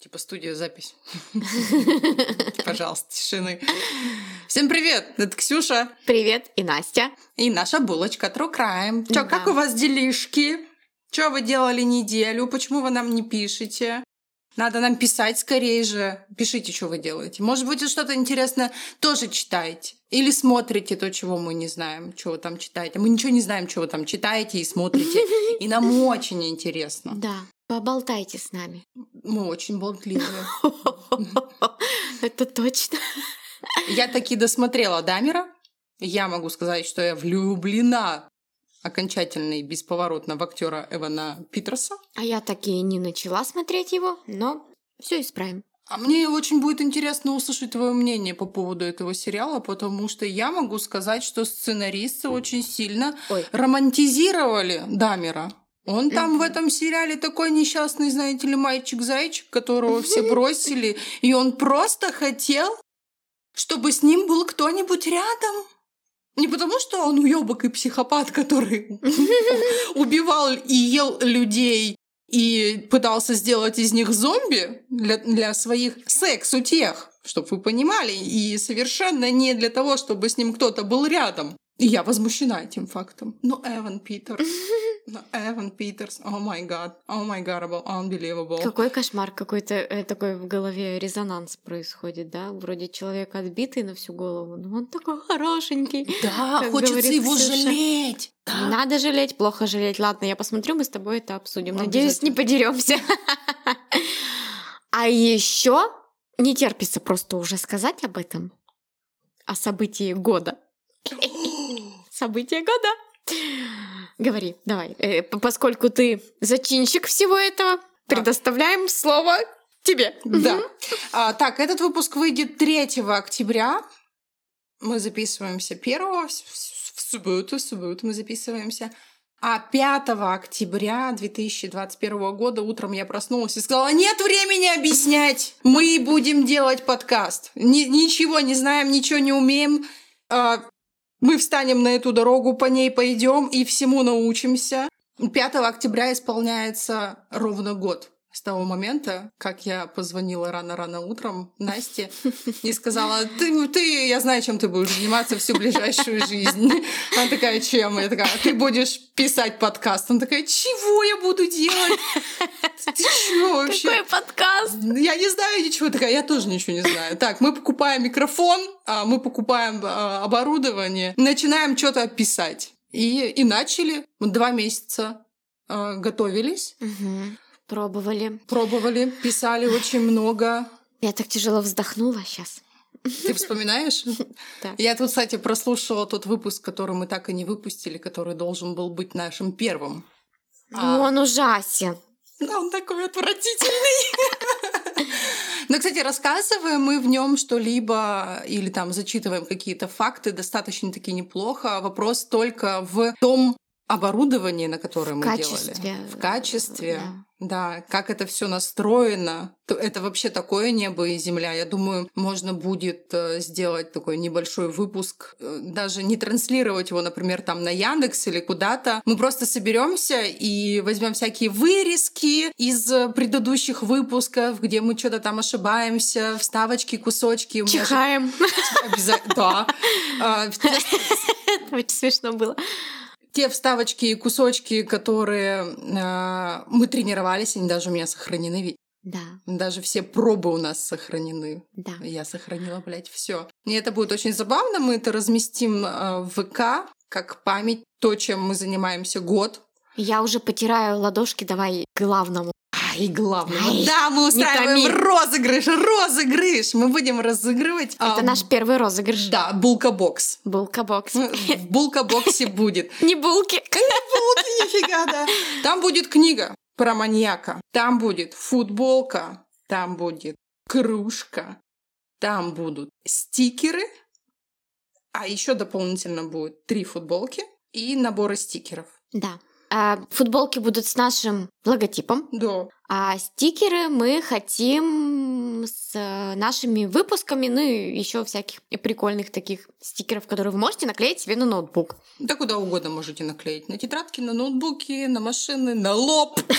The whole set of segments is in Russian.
Типа студия запись. Пожалуйста, тишины. Всем привет! Это Ксюша. Привет, и Настя. И наша булочка True Crime. Чё, как у вас делишки? Что вы делали неделю? Почему вы нам не пишете? Надо нам писать скорее же. Пишите, что вы делаете. Может быть, что-то интересное тоже читаете. Или смотрите то, чего мы не знаем, что вы там читаете. Мы ничего не знаем, что вы там читаете и смотрите. И нам очень интересно. Да, поболтайте с нами. Мы очень болтливые. Это точно. Я таки досмотрела Дамера. Я могу сказать, что я влюблена окончательно и бесповоротно в актера Эвана Питерса. А я таки не начала смотреть его, но все исправим. А мне очень будет интересно услышать твое мнение по поводу этого сериала, потому что я могу сказать, что сценаристы очень сильно Ой. романтизировали Дамера. Он там в этом сериале такой несчастный, знаете ли, мальчик-зайчик, которого все бросили, и он просто хотел, чтобы с ним был кто-нибудь рядом. Не потому, что он уебок и психопат, который убивал и ел людей и пытался сделать из них зомби для, для своих секс-утех, чтобы вы понимали, и совершенно не для того, чтобы с ним кто-то был рядом. И я возмущена этим фактом. Но Эван Питерс, но Эван Питерс, о май гад, о май гад, unbelievable. Какой кошмар, какой-то э, такой в голове резонанс происходит, да? Вроде человек отбитый на всю голову, но он такой хорошенький. Да, хочется его Ксюша. жалеть. Не надо жалеть, плохо жалеть. Ладно, я посмотрю, мы с тобой это обсудим. Надеюсь, не подеремся. А еще не терпится просто уже сказать об этом. О событии года. Событие года. Говори, давай. Э, Поскольку ты зачинщик всего этого, предоставляем слово тебе. Да. А, так, этот выпуск выйдет 3 октября. Мы записываемся 1 в, в- в субботу, в субботу мы записываемся. А 5 октября 2021 года утром я проснулась и сказала, нет времени объяснять, мы будем делать подкаст. Ни- ничего не знаем, ничего не умеем. А, мы встанем на эту дорогу, по ней пойдем и всему научимся. 5 октября исполняется ровно год с того момента, как я позвонила рано-рано утром Насте и сказала, ты, ты, я знаю, чем ты будешь заниматься всю ближайшую жизнь. Она такая, чем? Я такая, ты будешь писать подкаст. Она такая, чего я буду делать? Ты чего вообще? Какой подкаст? Я не знаю ничего. Такая, я тоже ничего не знаю. Так, мы покупаем микрофон, а, мы покупаем а, оборудование, начинаем что-то писать. И, и начали. Два месяца а, готовились, Мгм. Пробовали. пробовали, писали очень много. Я так тяжело вздохнула сейчас. Ты вспоминаешь? Так. Я тут, кстати, прослушала тот выпуск, который мы так и не выпустили, который должен был быть нашим первым. А. Он ужасен. Да, он такой отвратительный. Но, кстати, рассказываем мы в нем что-либо или там зачитываем какие-то факты достаточно-таки неплохо. Вопрос только в том оборудовании, на которое мы качестве. делали. В качестве. Да. Да, как это все настроено. То Это вообще такое небо и земля. Я думаю, можно будет э, сделать такой небольшой выпуск, э, даже не транслировать его, например, там на Яндекс или куда-то. Мы просто соберемся и возьмем всякие вырезки из э, предыдущих выпусков, где мы что-то там ошибаемся, вставочки, кусочки. Же Чихаем. обяза- Да. А, Очень смешно было. Те вставочки и кусочки, которые э, мы тренировались, они даже у меня сохранены. Ведь Да, Даже все пробы у нас сохранены. да. Я сохранила, блядь, все. И это будет очень забавно. Мы это разместим э, в ВК как память, то, чем мы занимаемся год. Я уже потираю ладошки, давай к главному. И главное, Ай, да, мы устраиваем розыгрыш, розыгрыш. Мы будем разыгрывать. Это а, наш первый розыгрыш. Да, булка-бокс. Булка-бокс. В булка-боксе будет. Не булки. Булки, нифига, да. Там будет книга про маньяка. Там будет футболка. Там будет кружка. Там будут стикеры. А еще дополнительно будет три футболки и наборы стикеров. Да. А, футболки будут с нашим логотипом, Да. а стикеры мы хотим с э, нашими выпусками, ну и еще всяких прикольных таких стикеров, которые вы можете наклеить себе на ноутбук. Да куда угодно можете наклеить. На тетрадки, на ноутбуки, на машины, на лоб.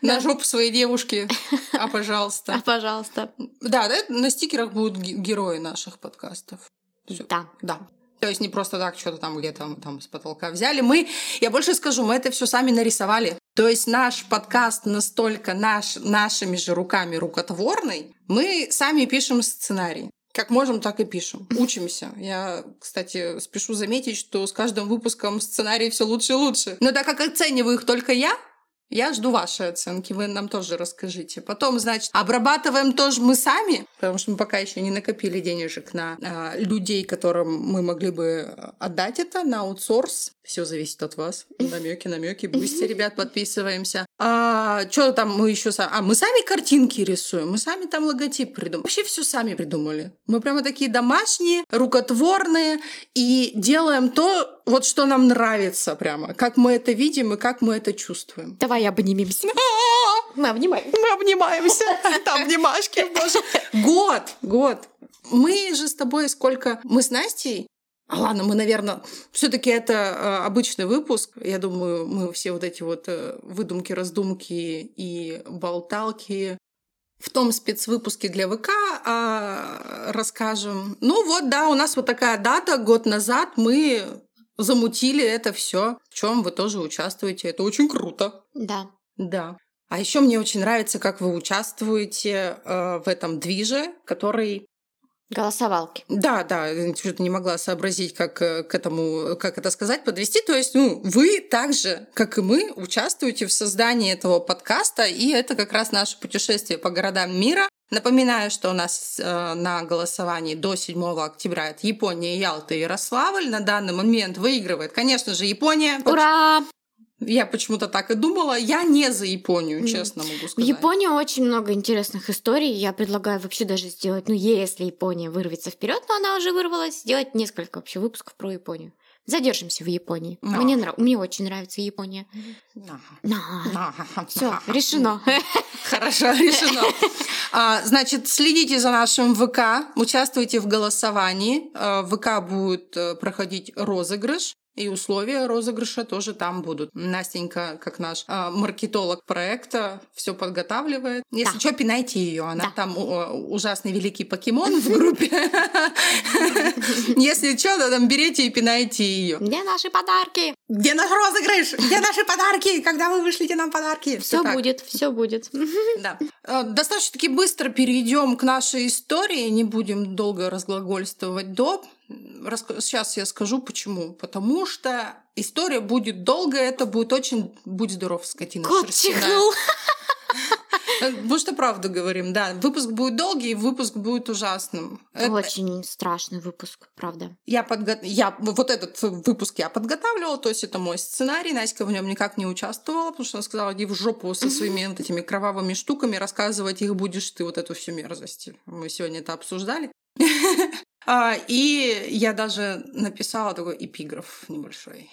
На жопу своей девушки. А, А, пожалуйста. пожалуйста. Да, на стикерах будут ге- герои наших подкастов. Да. Да. То есть не просто так что-то там где-то там с потолка взяли. Мы, я больше скажу, мы это все сами нарисовали. То есть наш подкаст настолько наш, нашими же руками рукотворный, мы сами пишем сценарий. Как можем, так и пишем. Учимся. Я, кстати, спешу заметить, что с каждым выпуском сценарий все лучше и лучше. Но так как оцениваю их только я, я жду вашей оценки, вы нам тоже расскажите. Потом, значит, обрабатываем тоже мы сами, потому что мы пока еще не накопили денежек на а, людей, которым мы могли бы отдать это на аутсорс. Все зависит от вас. Намеки, намеки, Boosty, ребят, подписываемся. А что там мы еще сами? А мы сами картинки рисуем, мы сами там логотип придумали. Вообще все сами придумали. Мы прямо такие домашние, рукотворные и делаем то, вот что нам нравится прямо, как мы это видим и как мы это чувствуем. Давай обнимемся. Мы обнимаем. Мы обнимаемся. Там обнимашки, боже. Год, год. Мы же с тобой сколько... Мы с Настей а ладно, мы, наверное, все-таки это э, обычный выпуск. Я думаю, мы все вот эти вот э, выдумки, раздумки и болталки в том спецвыпуске для ВК а, расскажем. Ну вот, да, у нас вот такая дата. Год назад мы замутили это все, в чем вы тоже участвуете. Это очень круто. Да. Да. А еще мне очень нравится, как вы участвуете э, в этом движе, который Голосовалки. да, да, что-то не могла сообразить, как э, к этому, как это сказать, подвести. То есть, ну, вы так же, как и мы, участвуете в создании этого подкаста, и это как раз наше путешествие по городам мира. Напоминаю, что у нас э, на голосовании до 7 октября это Япония, Ялта и Ярославль. На данный момент выигрывает, конечно же, Япония. Ура! Я почему-то так и думала. Я не за Японию, честно могу В сказать. Японии очень много интересных историй. Я предлагаю вообще даже сделать, ну, если Япония вырвется вперед, но она уже вырвалась, сделать несколько вообще выпусков про Японию. Задержимся в Японии. Да. Мне, нрав... Мне очень нравится Япония. Да. Все, решено. Хорошо, решено. А, Значит, следите за нашим ВК, участвуйте в голосовании. А, В ВК будет э, проходить розыгрыш. И условия розыгрыша тоже там будут. Настенька, как наш а, маркетолог проекта, все подготавливает. Если Да. что, пинайте ее. Она Да. там о, ужасный великий покемон в группе. Если что, там берите и пинайте ее. Где наши подарки? Где наш розыгрыш? Где наши подарки? Когда вы вышлите нам подарки? Все будет, все будет. Да. Э, Достаточно таки быстро перейдем к нашей истории, не будем долго разглагольствовать до. Сейчас я скажу почему. Потому что история будет долгая, это будет очень... Будь здоров, скотина Кот чихнул. Э, Потому что правду говорим, да. Выпуск будет долгий, выпуск будет ужасным. Это- Очень страшный выпуск, правда. Я, подго... я вот этот выпуск я подготавливала, то есть это мой сценарий. Настя в нем никак не участвовала, потому что она сказала, иди в жопу со своими вот этими кровавыми штуками, рассказывать их будешь ты, вот эту всю мерзость. Мы сегодня это обсуждали. А, И я даже написала такой эпиграф небольшой.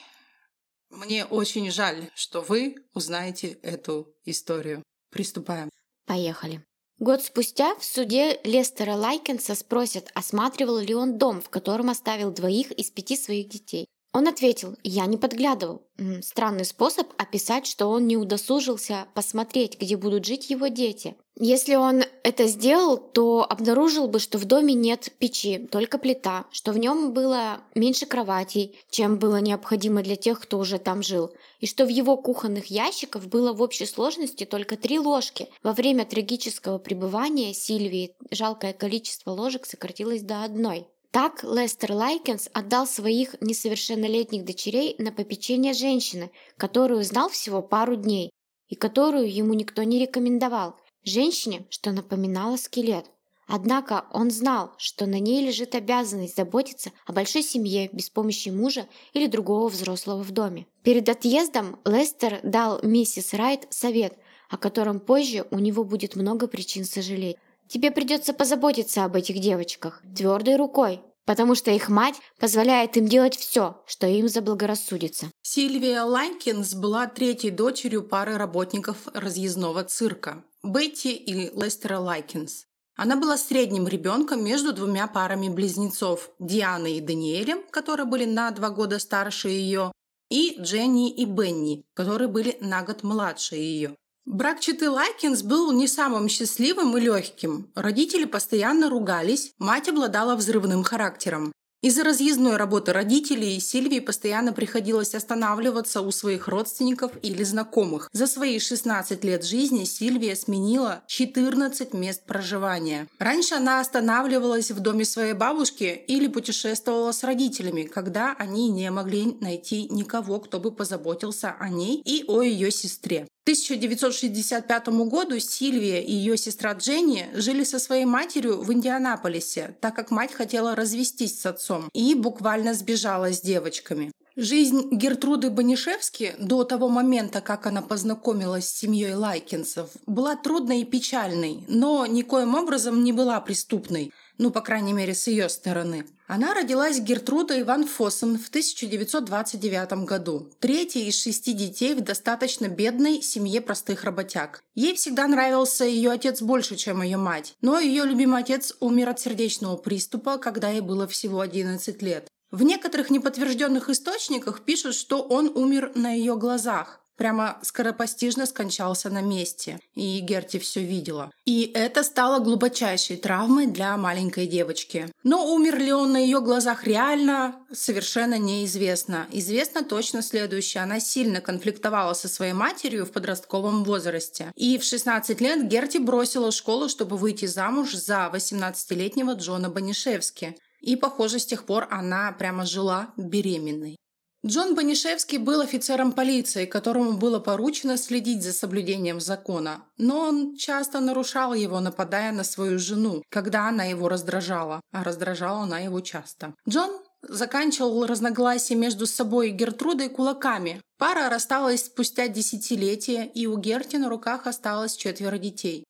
Мне очень жаль, что вы узнаете эту историю. Приступаем. Поехали. Год спустя в суде Лестера Лайкенса спросят, осматривал ли он дом, в котором оставил двоих из пяти своих детей. Он ответил, я не подглядывал. Странный способ описать, что он не удосужился посмотреть, где будут жить его дети. Если он это сделал, то обнаружил бы, что в доме нет печи, только плита, что в нем было меньше кроватей, чем было необходимо для тех, кто уже там жил, и что в его кухонных ящиках было в общей сложности только три ложки. Во время трагического пребывания Сильвии жалкое количество ложек сократилось до одной. Так Лестер Лайкенс отдал своих несовершеннолетних дочерей на попечение женщины, которую знал всего пару дней и которую ему никто не рекомендовал. Женщине, что напоминало скелет. Однако он знал, что на ней лежит обязанность заботиться о большой семье без помощи мужа или другого взрослого в доме. Перед отъездом Лестер дал миссис Райт совет, о котором позже у него будет много причин сожалеть. Тебе придется позаботиться об этих девочках твердой рукой, потому что их мать позволяет им делать все, что им заблагорассудится. Сильвия Лайкинс была третьей дочерью пары работников разъездного цирка – Бетти и Лестера Лайкинс. Она была средним ребенком между двумя парами близнецов – Дианой и Даниэлем, которые были на два года старше ее, и Дженни и Бенни, которые были на год младше ее. Брак четы Лайкинс был не самым счастливым и легким. Родители постоянно ругались, мать обладала взрывным характером. Из-за разъездной работы родителей Сильвии постоянно приходилось останавливаться у своих родственников или знакомых. За свои 16 лет жизни Сильвия сменила 14 мест проживания. Раньше она останавливалась в доме своей бабушки или путешествовала с родителями, когда они не могли найти никого, кто бы позаботился о ней и о ее сестре. 1965 году Сильвия и ее сестра Дженни жили со своей матерью в Индианаполисе, так как мать хотела развестись с отцом и буквально сбежала с девочками. Жизнь Гертруды Банишевски до того момента, как она познакомилась с семьей Лайкинсов, была трудной и печальной, но никоим образом не была преступной – ну, по крайней мере, с ее стороны. Она родилась Гертрудой Ван Фоссен в 1929 году, третьей из шести детей в достаточно бедной семье простых работяг. Ей всегда нравился ее отец больше, чем ее мать, но ее любимый отец умер от сердечного приступа, когда ей было всего 11 лет. В некоторых неподтвержденных источниках пишут, что он умер на ее глазах прямо скоропостижно скончался на месте, и Герти все видела. И это стало глубочайшей травмой для маленькой девочки. Но умер ли он на ее глазах реально, совершенно неизвестно. Известно точно следующее. Она сильно конфликтовала со своей матерью в подростковом возрасте. И в 16 лет Герти бросила школу, чтобы выйти замуж за 18-летнего Джона Банишевски. И, похоже, с тех пор она прямо жила беременной. Джон Банишевский был офицером полиции, которому было поручено следить за соблюдением закона, но он часто нарушал его, нападая на свою жену, когда она его раздражала, а раздражала она его часто. Джон заканчивал разногласия между собой и Гертрудой кулаками. Пара рассталась спустя десятилетия, и у Герти на руках осталось четверо детей.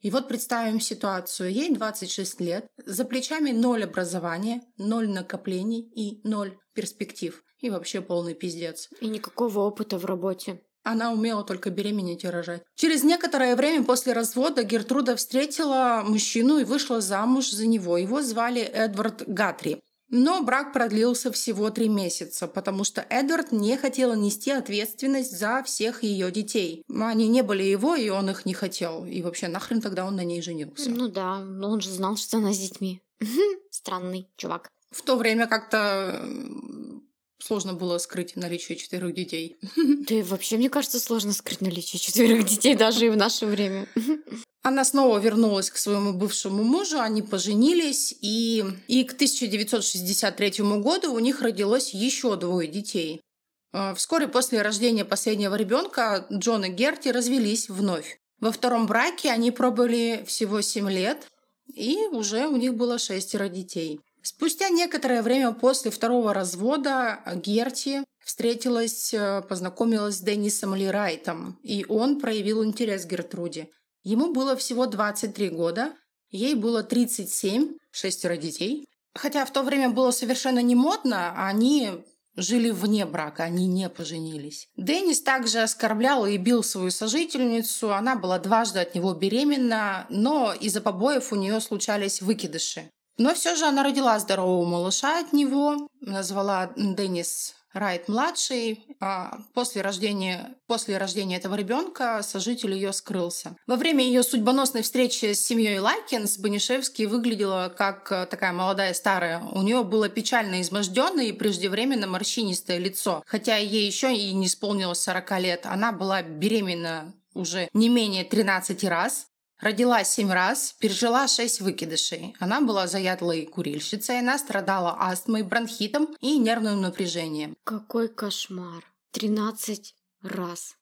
И вот представим ситуацию. Ей 26 лет, за плечами ноль образования, ноль накоплений и ноль перспектив. И вообще полный пиздец. И никакого опыта в работе. Она умела только беременеть и рожать. Через некоторое время после развода Гертруда встретила мужчину и вышла замуж за него. Его звали Эдвард Гатри. Но брак продлился всего три месяца, потому что Эдвард не хотел нести ответственность за всех ее детей. Они не были его, и он их не хотел. И вообще, нахрен тогда он на ней женился? Ну да, но он же знал, что она с детьми. Странный чувак. В то время как-то сложно было скрыть наличие четырех детей. Да и вообще, мне кажется, сложно скрыть наличие четырех детей даже и в наше время. Она снова вернулась к своему бывшему мужу, они поженились, и, и к 1963 году у них родилось еще двое детей. А, вскоре после рождения последнего ребенка Джон и Герти развелись вновь. Во втором браке они пробыли всего 7 лет, и уже у них было шестеро детей. Спустя некоторое время после второго развода Герти встретилась, э, познакомилась с Деннисом Ли Райтом, и он проявил интерес к Гертруде. Ему было всего 23 года, ей было 37, шестеро детей. Хотя в то время было совершенно не модно, они жили вне брака, они не поженились. Деннис также оскорблял и бил свою сожительницу, она была дважды от него беременна, но из-за побоев у нее случались выкидыши. Но все же она родила здорового малыша от него, назвала Деннис Райт-младший. А после, рождения, после рождения этого ребенка сожитель ее скрылся. Во время ее судьбоносной встречи с семьей Лайкинс Банишевский выглядела как э, такая молодая старая. У нее было печально изможденное и преждевременно морщинистое лицо. Хотя ей еще и не исполнилось 40 лет. Она была беременна уже не менее 13 раз. Родила семь раз, пережила шесть выкидышей. Она была заядлой курильщицей, она страдала астмой, бронхитом и нервным напряжением. Какой кошмар. Тринадцать раз.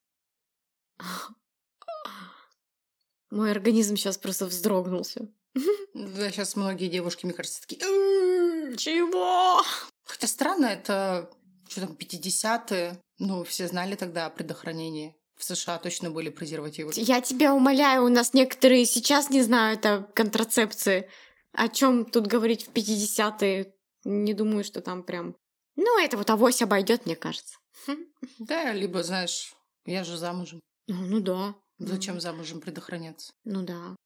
Мой организм сейчас просто вздрогнулся. Да, сейчас многие девушки, мне кажется, такие... Чего? Хотя странно, это что там, 50-е. Ну, все знали тогда о предохранении. В США точно были презервативы. Я тебя умоляю, у нас некоторые сейчас не знают о контрацепции. О чем тут говорить в 50-е? Не думаю, что там прям... Ну, это вот авось обойдет, мне кажется. Да, либо, знаешь, я же замужем. Ну, ну да. Зачем замужем предохраняться? Ну да.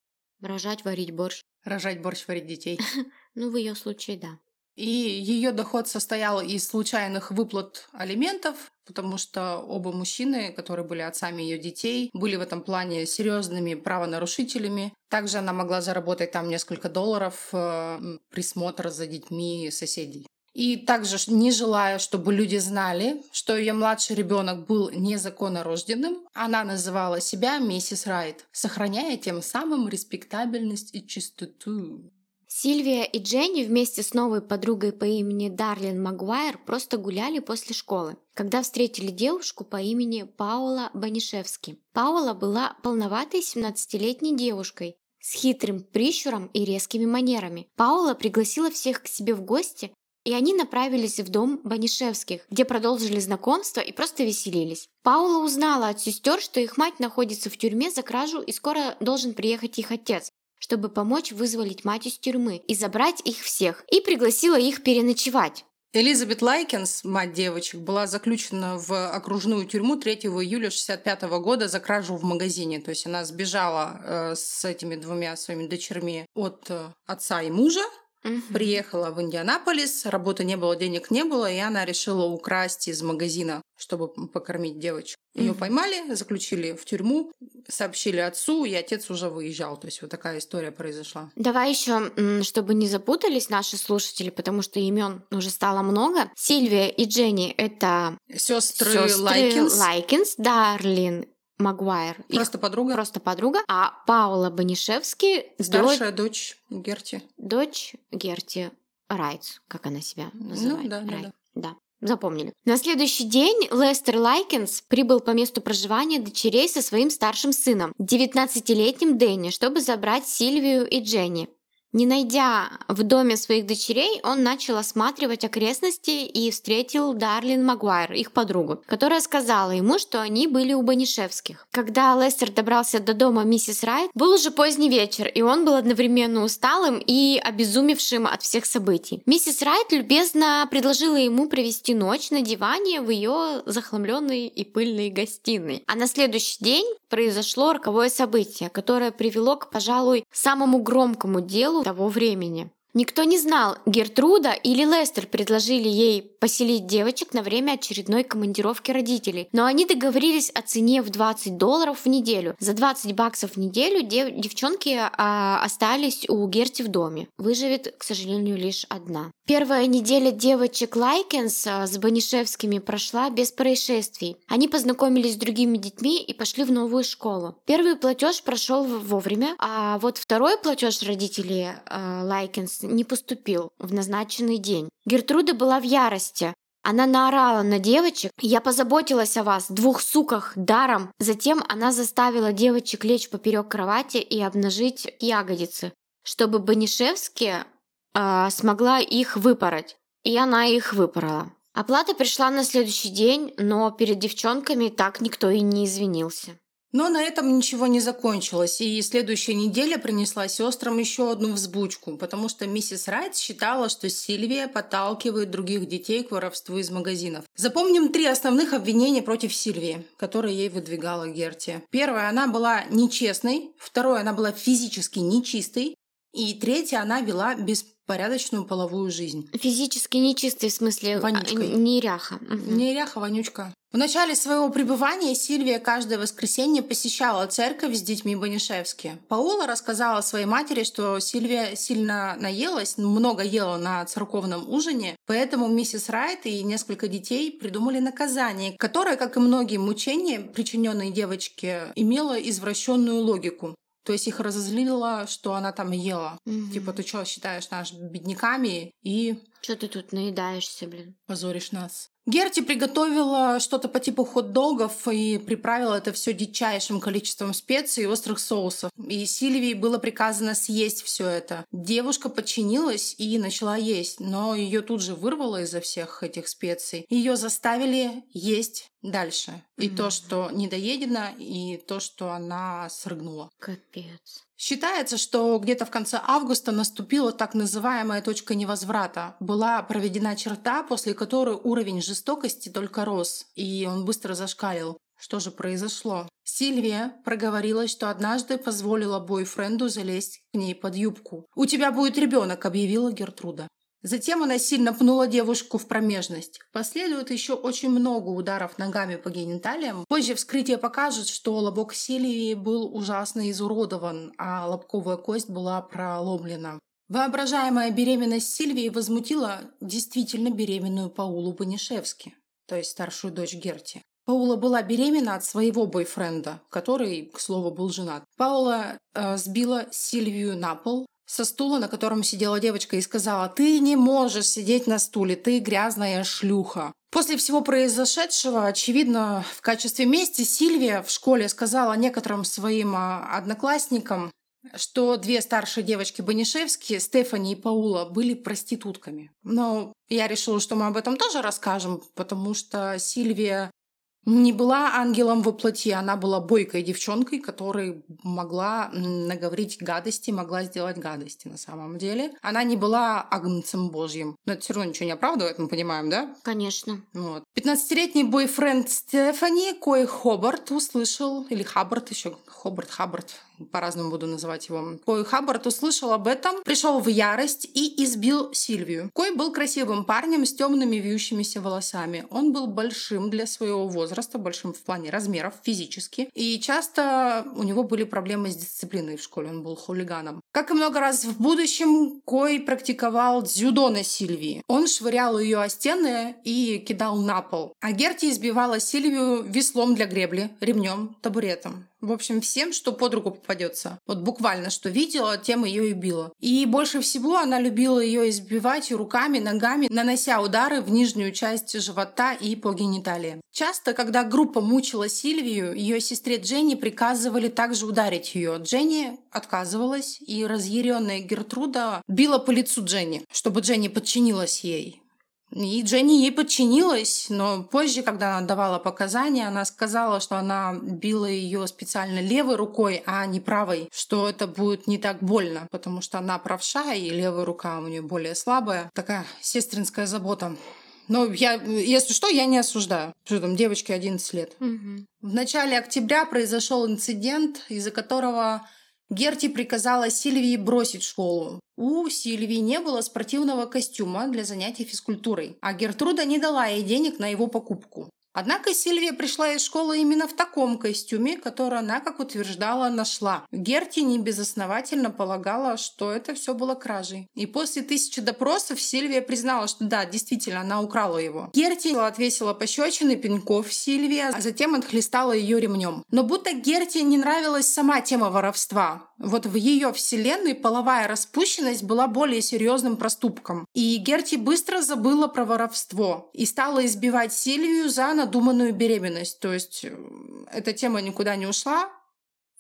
Рожать, варить борщ. Рожать борщ, варить детей. Ну, в ее случае, да. И ее доход состоял из случайных выплат алиментов, потому что оба мужчины, которые были отцами ее детей, были в этом плане серьезными правонарушителями. Также она могла заработать там несколько долларов э, присмотра за детьми соседей. И также, не желая, чтобы люди знали, что ее младший ребенок был незаконно рожденным, она называла себя миссис Райт, сохраняя тем самым респектабельность и чистоту. Сильвия и Дженни вместе с новой подругой по имени Дарлин Магуайр просто гуляли после школы, когда встретили девушку по имени Паула Банишевски. Паула была полноватой 17-летней девушкой, с хитрым прищуром и резкими манерами. Паула пригласила всех к себе в гости, и они направились в дом Банишевских, где продолжили знакомство и просто веселились. Паула узнала от сестер, что их мать находится в тюрьме за кражу и скоро должен приехать их отец чтобы помочь вызволить мать из тюрьмы и забрать их всех, и пригласила их переночевать. Элизабет Лайкинс, мать девочек, была заключена в окружную тюрьму 3 июля 1965 года за кражу в магазине. То есть она сбежала э, с этими двумя своими дочерьми от э, отца и мужа, Угу. Приехала в Индианаполис, работы не было, денег не было, и она решила украсть из магазина, чтобы покормить девочку. Ее угу. поймали, заключили в тюрьму, сообщили отцу, и отец уже выезжал. То есть вот такая история произошла. Давай еще, чтобы не запутались наши слушатели, потому что имен уже стало много. Сильвия и Дженни это сестры Лайкинс. Лайкинс, Дарлин Магуайр. Просто Их подруга. Просто подруга. А Паула Банишевски... Старшая дочь, дочь Герти. Дочь Герти Райт, как она себя ну называет. Ну, да, Райт. да, да. Запомнили. На следующий день Лестер Лайкинс прибыл по месту проживания дочерей со своим старшим сыном, 19-летним Дэнни, чтобы забрать Сильвию и Дженни. Не найдя в доме своих дочерей, он начал осматривать окрестности и встретил Дарлин Магуайр, их подругу, которая сказала ему, что они были у Банишевских. Когда Лестер добрался до дома миссис Райт, был уже поздний вечер, и он был одновременно усталым и обезумевшим от всех событий. Миссис Райт любезно предложила ему провести ночь на диване в ее захламленной и пыльной гостиной. А на следующий день произошло роковое событие, которое привело к, пожалуй, самому громкому делу того времени. Никто не знал, Гертруда или Лестер предложили ей поселить девочек на время очередной командировки родителей. Но они договорились о цене в 20 долларов в неделю. За 20 баксов в неделю дев- девчонки а, остались у Герти в доме. Выживет, к сожалению, лишь одна. Первая неделя девочек Лайкенс с Банишевскими прошла без происшествий. Они познакомились с другими детьми и пошли в новую школу. Первый платеж прошел вовремя, а вот второй платеж родителей а, Лайкенс не поступил в назначенный день. Гертруда была в ярости. Она наорала на девочек. «Я позаботилась о вас, двух суках, даром». Затем она заставила девочек лечь поперек кровати и обнажить ягодицы, чтобы Банишевски э, смогла их выпороть. И она их выпорола. Оплата пришла на следующий день, но перед девчонками так никто и не извинился. Но на этом ничего не закончилось, и следующая неделя принесла сестрам еще одну взбучку, потому что миссис Райт считала, что Сильвия подталкивает других детей к воровству из магазинов. Запомним три основных обвинения против Сильвии, которые ей выдвигала Герти. Первое, она была нечестной. Второе, она была физически нечистой. И третья, она вела беспорядочную половую жизнь. Физически нечистый, в смысле, Вонючкой. а, неряха. Мгм. Неряха, вонючка. В начале своего пребывания Сильвия каждое воскресенье посещала церковь с детьми Банишевски. Паула рассказала своей матери, что Сильвия сильно наелась, много ела на церковном ужине, поэтому миссис Райт и несколько детей придумали наказание, которое, как и многие мучения, причиненные девочке, имело извращенную логику. То есть их разозлило, что она там ела. Мгм. Типа, ты что, считаешь нас бедняками и Чё ты тут наедаешься, блин? позоришь нас. Герти приготовила что-то по типу хот-догов и приправила это все дичайшим количеством специй и острых соусов. И Сильвии было приказано съесть все это. Девушка подчинилась и начала есть, но ее тут же вырвало из-за всех этих специй. Ее заставили есть дальше. И Мгм. то, что недоедено, и то, что она срыгнула. Капец. Считается, что где-то в конце августа наступила так называемая точка невозврата. Была проведена черта, после которой уровень жестокости только рос, и он быстро зашкалил. Что же произошло? Сильвия проговорилась, что однажды позволила бойфренду залезть к ней под юбку. «У тебя будет ребенок», — объявила Гертруда. Затем она сильно пнула девушку в промежность. Последует еще очень много ударов ногами по гениталиям. Позже вскрытие покажет, что лобок Сильвии был ужасно изуродован, а лобковая кость была проломлена. Воображаемая беременность Сильвии возмутила действительно беременную Паулу Банишевски, то есть старшую дочь Герти. Паула была беременна от своего бойфренда, который, к слову, был женат. Паула э, сбила Сильвию на пол со стула, на котором сидела девочка, и сказала, «Ты не можешь сидеть на стуле, ты грязная шлюха». После всего произошедшего, очевидно, в качестве мести Сильвия в школе сказала некоторым своим а, одноклассникам, что две старшие девочки Банишевские, Стефани и Паула, были проститутками. Но я решила, что мы об этом тоже расскажем, потому что Сильвия не была ангелом во плоти, она была бойкой девчонкой, которая могла наговорить гадости, могла сделать гадости на самом деле. Она не была агнцем божьим. Но это все равно ничего не оправдывает, мы понимаем, да? Конечно. Вот. 15-летний бойфренд Стефани, Кой Хобарт, услышал, или Хаббард еще, Хобарт, Хаббард, по-разному буду называть его. Кой Хаббард услышал об этом, пришел в ярость и избил Сильвию. Кой был красивым парнем с темными вьющимися волосами. Он был большим для своего возраста, большим в плане размеров физически. И часто у него были проблемы с дисциплиной в школе, он был хулиганом. Как и много раз в будущем, Кой практиковал дзюдо на Сильвии. Он швырял ее о стены и кидал на пол. А Герти избивала Сильвию веслом для гребли, ремнем, табуретом. В общем, всем, что под руку попадется. Вот буквально, что видела, тем ее и била. И больше всего она любила ее избивать руками, ногами, нанося удары в нижнюю часть живота и по гениталии. Часто, когда группа мучила Сильвию, ее сестре Дженни приказывали также ударить ее. Дженни отказывалась, и разъяренная Гертруда била по лицу Дженни, чтобы Дженни подчинилась ей. И Дженни ей подчинилась, но позже, когда она давала показания, она сказала, что она била ее специально левой рукой, а не правой, что это будет не так больно, потому что она правша, и левая рука у нее более слабая. Такая сестринская забота. Но я, если что, я не осуждаю. Что там, девочке 11 лет. Мгм. В начале октября произошел инцидент, из-за которого Герти приказала Сильвии бросить школу. У Сильвии не было спортивного костюма для занятий физкультурой, а Гертруда не дала ей денег на его покупку. Однако Сильвия пришла из школы именно в таком костюме, который она, как утверждала, нашла. Герти небезосновательно полагала, что это все было кражей. И после тысячи допросов Сильвия признала, что да, действительно, она украла его. Герти отвесила пощечины пинков Сильвии, а затем отхлестала ее ремнем. Но будто Герти не нравилась сама тема воровства. Вот в ее вселенной половая распущенность была более серьезным проступком. И Герти быстро забыла про воровство и стала избивать Сильвию за надуманную беременность. То есть э, эта тема никуда не ушла.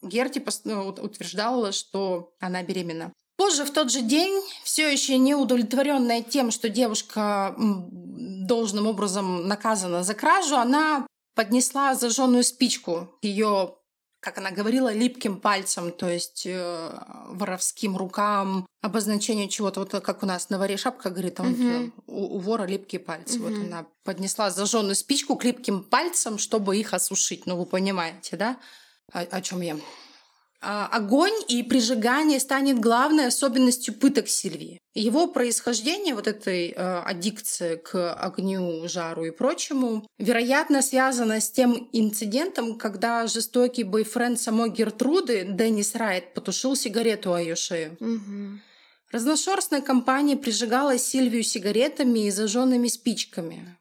Герти ну, утверждала, что она беременна. Позже, в тот же день, все еще не удовлетворенная тем, что девушка должным образом наказана за кражу, она поднесла зажженную спичку к ее, как она говорила, липким пальцем, то есть э, воровским рукам, обозначению чего-то, вот как у нас на варе шапка говорит, вот, Мгм. э, у, у вора липкие пальцы. Вот Мгм. она поднесла зажженную спичку к липким пальцам, чтобы их осушить. Ну, вы понимаете, да, о, о чем я? А, огонь и прижигание станет главной особенностью пыток Сильвии. Его происхождение, вот этой э, аддикции к огню, жару и прочему, вероятно, связано с тем инцидентом, когда жестокий бойфренд самой Гертруды, Деннис Райт, потушил сигарету о ее шею. Угу. Разношерстная компания прижигала Сильвию сигаретами и зажженными спичками.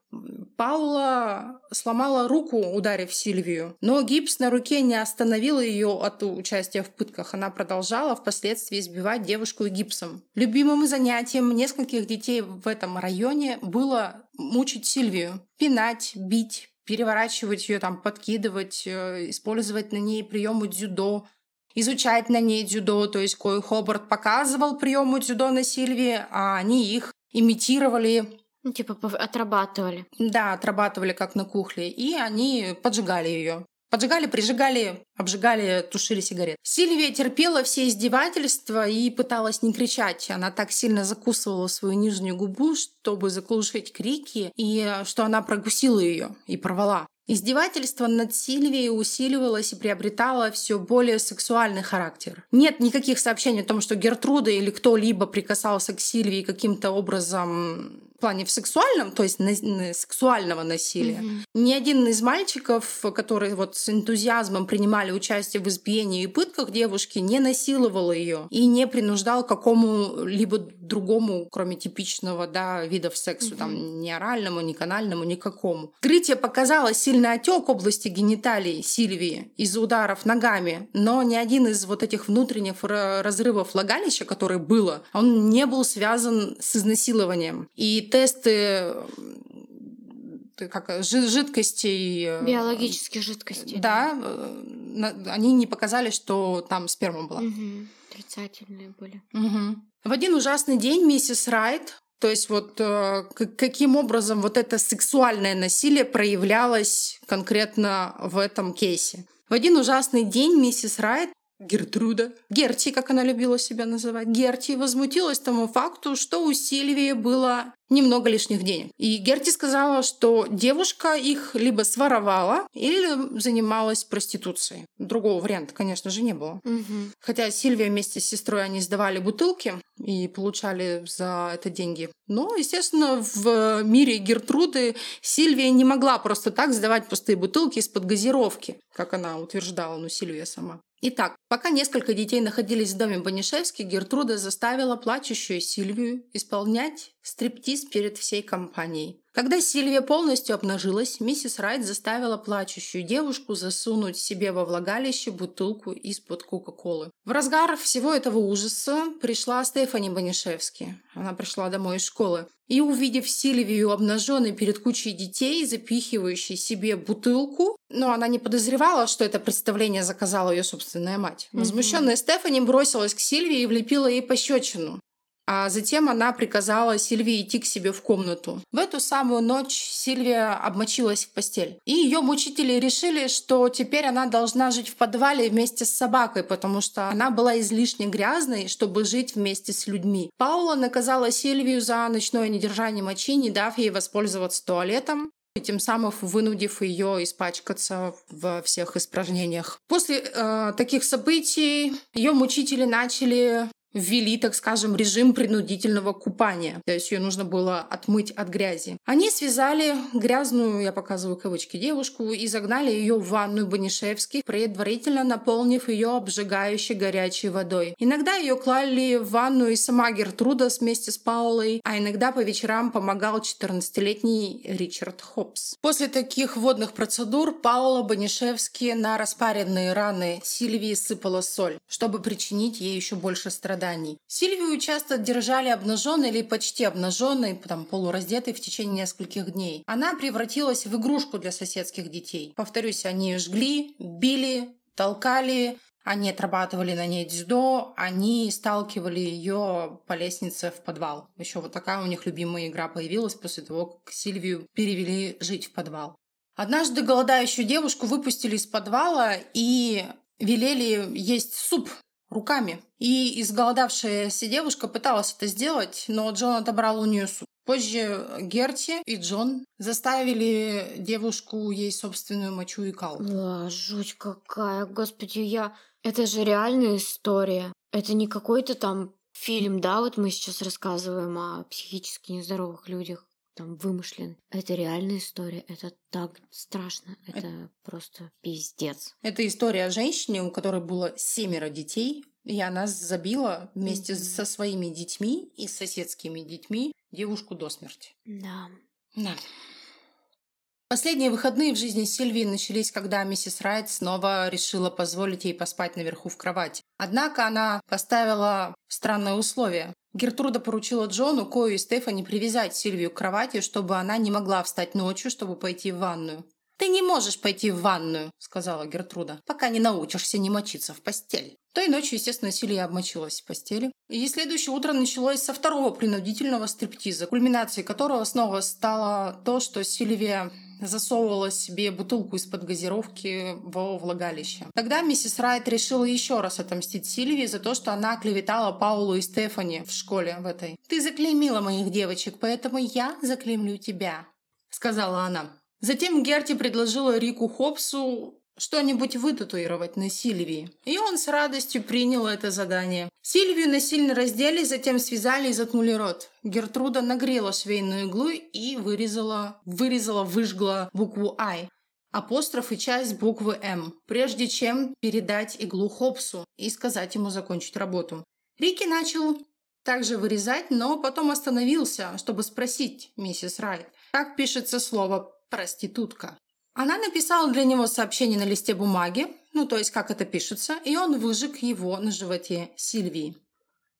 Паула сломала руку, ударив Сильвию, но гипс на руке не остановил ее от участия в пытках. Она продолжала впоследствии избивать девушку гипсом. Любимым занятием нескольких детей в этом районе было мучить Сильвию, пинать, бить, переворачивать ее, там, подкидывать, э, использовать на ней приемы дзюдо, изучать на ней дзюдо, то есть Кой Хобарт показывал приемы дзюдо на Сильвии, а они их имитировали ну, типа отрабатывали. Да, отрабатывали как на кухле. И они поджигали ее. Поджигали, прижигали, обжигали, тушили сигарет. Сильвия терпела все издевательства и пыталась не кричать. Она так сильно закусывала свою нижнюю губу, чтобы заглушить крики, и что она прогусила ее и порвала. Издевательство над Сильвией усиливалось и приобретало все более сексуальный характер. Нет никаких сообщений о том, что Гертруда или кто-либо прикасался к Сильвии каким-то образом в плане в сексуальном, то есть на, на сексуального насилия. Mm-hmm. Ни один из мальчиков, которые вот с энтузиазмом принимали участие в избиении и пытках девушки, не насиловал ее и не принуждал к какому-либо другому, кроме типичного да, видов сексу, mm-hmm. там ни оральному, ни канальному, никакому. Открытие показало сильный отек области гениталий Сильвии из-за ударов ногами, но ни один из вот этих внутренних разрывов влагалища, который было, он не был связан с изнасилованием. И тесты как жидкостей. Э, Биологических жидкостей. Да, э, они не показали, что там сперма была. Угу. Отрицательные были. Угу. В один ужасный день миссис Райт, то есть вот э, каким образом вот это сексуальное насилие проявлялось конкретно в этом кейсе. В один ужасный день миссис Райт Гертруда, Герти, как она любила себя называть, Герти возмутилась тому факту, что у Сильвии было немного лишних денег. И Герти сказала, что девушка их либо своровала, или занималась проституцией. Другого варианта, конечно же, не было. Угу. Хотя Сильвия вместе с сестрой они сдавали бутылки и получали за это деньги. Но, естественно, в мире Гертруды Сильвия не могла просто так сдавать пустые бутылки из-под газировки, как она утверждала, ну, Сильвия сама. Итак, пока несколько детей находились в доме Банишевски, Гертруда заставила плачущую Сильвию исполнять стриптиз перед всей компанией. Когда Сильвия полностью обнажилась, миссис Райт заставила плачущую девушку засунуть себе во влагалище бутылку из-под Кока-Колы. В разгар всего этого ужаса пришла Стефани Банишевски. Она пришла домой из школы. И, увидев Сильвию обнаженной перед кучей детей, запихивающей себе бутылку, но она не подозревала, что это представление заказала ее собственная мать. Возмущенная Стефани бросилась к Сильвии и влепила ей пощечину. А затем она приказала Сильвии идти к себе в комнату. В эту самую ночь Сильвия обмочилась в постель. И ее мучители решили, что теперь она должна жить в подвале вместе с собакой, потому что она была излишне грязной, чтобы жить вместе с людьми. Паула наказала Сильвию за ночное недержание мочи, не дав ей воспользоваться туалетом и тем самым вынудив ее испачкаться во всех испражнениях. После э, таких событий ее мучители начали ввели, так скажем, режим принудительного купания. То есть ее нужно было отмыть от грязи. Они связали грязную, я показываю кавычки, девушку и загнали ее в ванную Банишевских, предварительно наполнив ее обжигающей горячей водой. Иногда ее клали в ванну и сама Гертруда вместе с Паулой, а иногда по вечерам помогал 14-летний Ричард Хопс. После таких водных процедур Паула Банишевски на распаренные раны Сильвии сыпала соль, чтобы причинить ей еще больше страданий страданий. Сильвию часто держали обнаженной или почти обнаженной, там, полураздетой в течение нескольких дней. Она превратилась в игрушку для соседских детей. Повторюсь, они жгли, били, толкали, они отрабатывали на ней дзюдо, они сталкивали ее по лестнице в подвал. Еще вот такая у них любимая игра появилась после того, как Сильвию перевели жить в подвал. Однажды голодающую девушку выпустили из подвала и велели есть суп руками. И изголодавшаяся девушка пыталась это сделать, но Джон отобрал у нее суп. Позже Герти и Джон заставили девушку ей собственную мочу и кал. Да, жуть какая, господи, я... Это же реальная история. Это не какой-то там фильм, да, вот мы сейчас рассказываем о психически нездоровых людях там вымышлен. Это реальная история. Это так страшно. Это, это просто пиздец. Это история о женщине, у которой было семеро детей, и она забила вместе mm-hmm. со своими детьми и соседскими детьми девушку до смерти. Да. Да. Последние выходные в жизни Сильвии начались, когда миссис Райт снова решила позволить ей поспать наверху в кровати. Однако она поставила странное условие. Гертруда поручила Джону, Кою и Стефани привязать Сильвию к кровати, чтобы она не могла встать ночью, чтобы пойти в ванную. «Ты не можешь пойти в ванную», — сказала Гертруда, «пока не научишься не мочиться в постель». Той ночью, естественно, Сильвия обмочилась в постели. И следующее утро началось со второго принудительного стриптиза, кульминацией которого снова стало то, что Сильвия засовывала себе бутылку из-под газировки во влагалище. Тогда миссис Райт решила еще раз отомстить Сильвии за то, что она клеветала Паулу и Стефани в школе в этой. «Ты заклеймила моих девочек, поэтому я заклеймлю тебя», — сказала она. Затем Герти предложила Рику Хопсу что-нибудь вытатуировать на Сильвии. И он с радостью принял это задание. Сильвию насильно раздели, затем связали и заткнули рот. Гертруда нагрела швейную иглу и вырезала, вырезала, выжгла букву «I», апостроф и часть буквы «М», прежде чем передать иглу Хопсу и сказать ему закончить работу. Рики начал также вырезать, но потом остановился, чтобы спросить миссис Райт, как пишется слово «проститутка». Она написала для него сообщение на листе бумаги, ну то есть как это пишется, и он выжег его на животе Сильвии.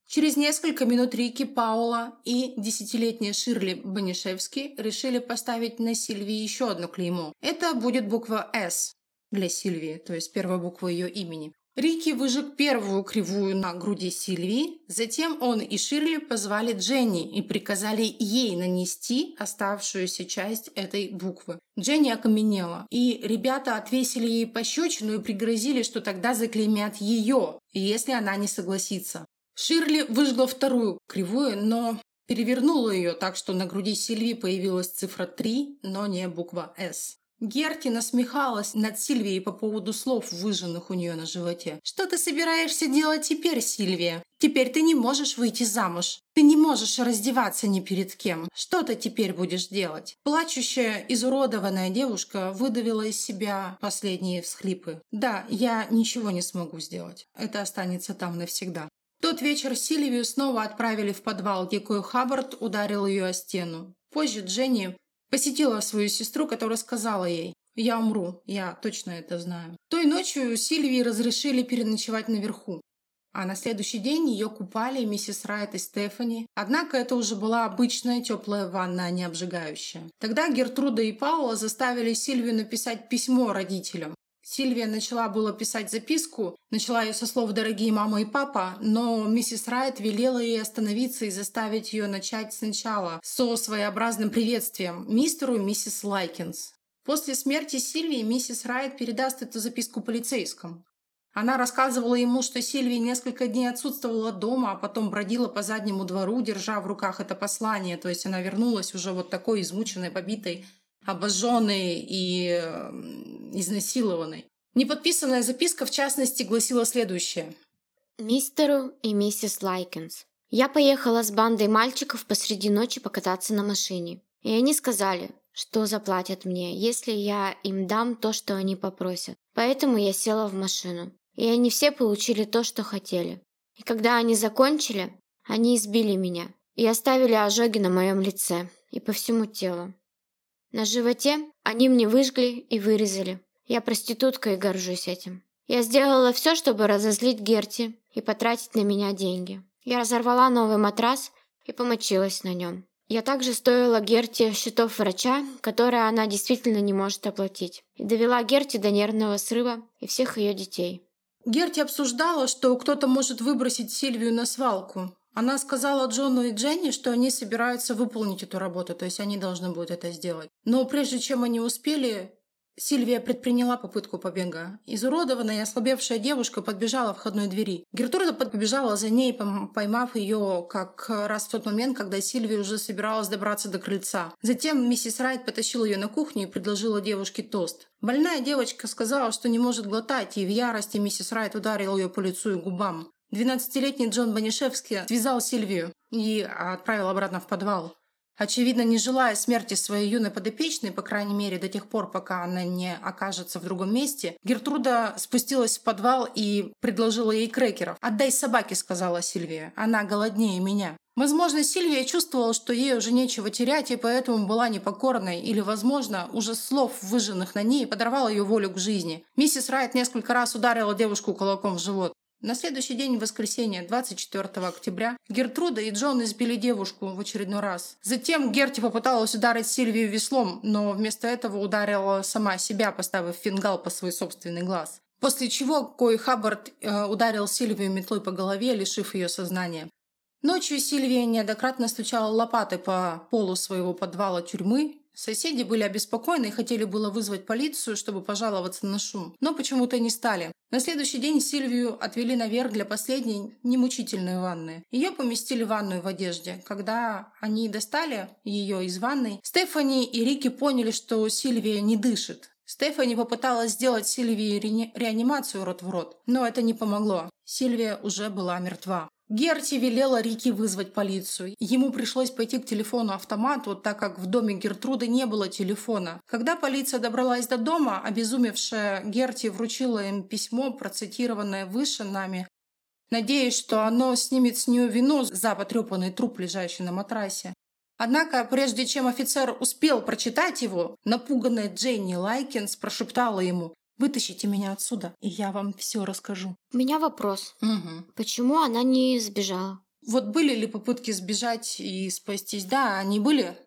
Через несколько минут Рики Паула и десятилетняя Ширли Банишевский решили поставить на Сильвии еще одно клеймо. Это будет буква «С» для Сильвии, то есть первая буква ее имени. Рики выжег первую кривую на груди Сильвии, затем он и Ширли позвали Дженни и приказали ей нанести оставшуюся часть этой буквы. Дженни окаменела, и ребята отвесили ей пощечину и пригрозили, что тогда заклеймят ее, если она не согласится. Ширли выжгла вторую кривую, но перевернула ее так, что на груди Сильвии появилась цифра 3, но не буква «С». Герти насмехалась над Сильвией по поводу слов, выжженных у нее на животе. «Что ты собираешься делать теперь, Сильвия? Теперь ты не можешь выйти замуж. Ты не можешь раздеваться ни перед кем. Что ты теперь будешь делать?» Плачущая, изуродованная девушка выдавила из себя последние всхлипы. «Да, я ничего не смогу сделать. Это останется там навсегда». тот вечер Сильвию снова отправили в подвал, где Хаббард ударил ее о стену. Позже Дженни Посетила свою сестру, которая сказала ей, «Я умру, я точно это знаю». Той ночью Сильвии разрешили переночевать наверху. А на следующий день ее купали миссис Райт и Стефани. Однако это уже была обычная теплая ванна, а не обжигающая. Тогда Гертруда и Паула заставили Сильвию написать письмо родителям. Сильвия начала было писать записку, начала ее со слов «дорогие мама и папа», но миссис Райт велела ей остановиться и заставить ее начать сначала со своеобразным приветствием мистеру и миссис Лайкинс. После смерти Сильвии миссис Райт передаст эту записку полицейскому. Она рассказывала ему, что Сильвия несколько дней отсутствовала дома, а потом бродила по заднему двору, держа в руках это послание. То есть она вернулась уже вот такой измученной, побитой, обожженной и изнасилованной. Неподписанная записка, в частности, гласила следующее. Мистеру и миссис Лайкенс. Я поехала с бандой мальчиков посреди ночи покататься на машине. И они сказали, что заплатят мне, если я им дам то, что они попросят. Поэтому я села в машину. И они все получили то, что хотели. И когда они закончили, они избили меня и оставили ожоги на моем лице и по всему телу. На животе они мне выжгли и вырезали. Я проститутка и горжусь этим. Я сделала все, чтобы разозлить Герти и потратить на меня деньги. Я разорвала новый матрас и помочилась на нем. Я также стоила Герти счетов врача, которые она действительно не может оплатить, и довела Герти до нервного срыва и всех ее детей. Герти обсуждала, что кто-то может выбросить Сильвию на свалку, она сказала Джону и Дженни, что они собираются выполнить эту работу, то есть они должны будут это сделать. Но прежде чем они успели, Сильвия предприняла попытку побега. Изуродованная и ослабевшая девушка подбежала к входной двери. Гертруда побежала за ней, поймав ее как раз в тот момент, когда Сильвия уже собиралась добраться до крыльца. Затем миссис Райт потащила ее на кухню и предложила девушке тост. Больная девочка сказала, что не может глотать, и в ярости миссис Райт ударила ее по лицу и губам. Двенадцатилетний Джон Банишевский связал Сильвию и отправил обратно в подвал. Очевидно, не желая смерти своей юной подопечной, по крайней мере до тех пор, пока она не окажется в другом месте, Гертруда спустилась в подвал и предложила ей крекеров. «Отдай собаке», — сказала Сильвия. «Она голоднее меня». Возможно, Сильвия чувствовала, что ей уже нечего терять, и поэтому была непокорной, или, возможно, уже слов, выжженных на ней, подорвала ее волю к жизни. Миссис Райт несколько раз ударила девушку кулаком в живот. На следующий день, в воскресенье, 24 октября, Гертруда и Джон избили девушку в очередной раз. Затем Герти попыталась ударить Сильвию веслом, но вместо этого ударила сама себя, поставив фингал по свой собственный глаз. После чего Кой Хаббард э, ударил Сильвию метлой по голове, лишив ее сознания. Ночью Сильвия неоднократно стучала лопатой по полу своего подвала тюрьмы, Соседи были обеспокоены и хотели было вызвать полицию, чтобы пожаловаться на шум, но почему-то не стали. На следующий день Сильвию отвели наверх для последней немучительной ванны. Ее поместили в ванную в одежде. Когда они достали ее из ванной, Стефани и Рики поняли, что Сильвия не дышит. Стефани попыталась сделать Сильвии реанимацию рот в рот, но это не помогло. Сильвия уже была мертва. Герти велела Рики вызвать полицию. Ему пришлось пойти к телефону-автомату, так как в доме Гертруды не было телефона. Когда полиция добралась до дома, обезумевшая Герти вручила им письмо, процитированное выше нами, надеясь, что оно снимет с нее вину за потрепанный труп, лежащий на матрасе. Однако, прежде чем офицер успел прочитать его, напуганная Дженни Лайкинс прошептала ему Вытащите меня отсюда, и я вам все расскажу. У меня вопрос. Угу. Почему она не сбежала? Вот были ли попытки сбежать и спастись? Да, они были.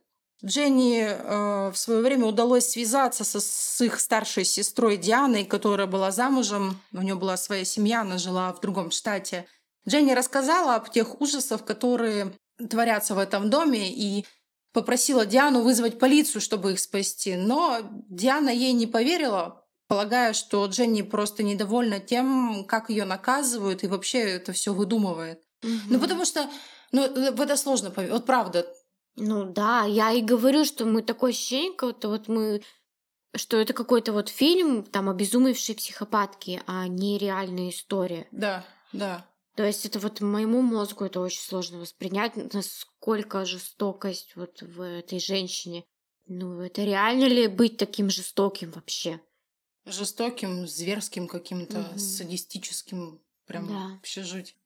Дженни э, в свое время удалось связаться со, с их старшей сестрой Дианой, которая была замужем. У нее была своя семья, она жила в другом штате. Дженни рассказала об тех ужасах, которые творятся в этом доме, и попросила Диану вызвать полицию, чтобы их спасти. Но Диана ей не поверила, Полагаю, что Дженни просто недовольна тем, как ее наказывают, и вообще это все выдумывает. Угу. Ну, потому что ну, в это сложно поверить. Вот правда. Ну да, я и говорю, что мы такое ощущение, как вот мы что это какой-то вот фильм, там, обезумевшие психопатки, а не реальная история. Да, да. То есть это вот моему мозгу это очень сложно воспринять, насколько жестокость вот в этой женщине. Ну, это реально ли быть таким жестоким вообще? жестоким, зверским каким-то, угу. садистическим, прям да. вообще жуть.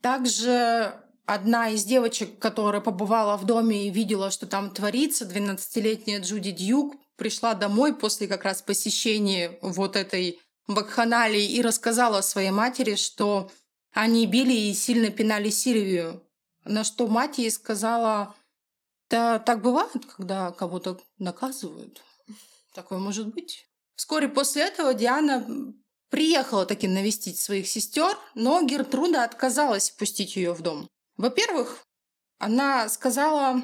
Также одна из девочек, которая побывала в доме и видела, что там творится, 12-летняя Джуди Дьюк, пришла домой после как раз посещения вот этой вакханалии и рассказала своей матери, что они били и сильно пинали Сильвию. На что мать ей сказала, да так бывает, когда кого-то наказывают. Такое может быть. Вскоре после этого Диана приехала таки навестить своих сестер, но Гертруда отказалась пустить ее в дом. Во-первых, она сказала,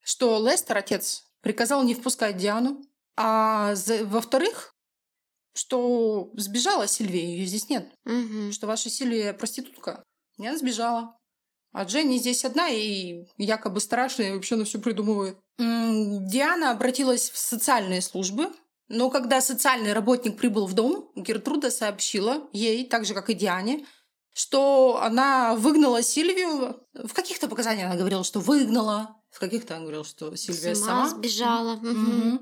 что Лестер, отец, приказал не впускать Диану, а во-вторых, что сбежала Сильвия, ее здесь нет. Угу. Что ваша Сильвия проститутка. Она сбежала. А Дженни здесь одна и якобы страшная, и вообще она все придумывает. Диана обратилась в социальные службы, но когда социальный работник прибыл в дом, Гертруда сообщила ей, так же, как и Диане, что она выгнала Сильвию. В каких-то показаниях она говорила, что выгнала, в каких-то она говорила, что Сильвия сама, сама сбежала. Угу.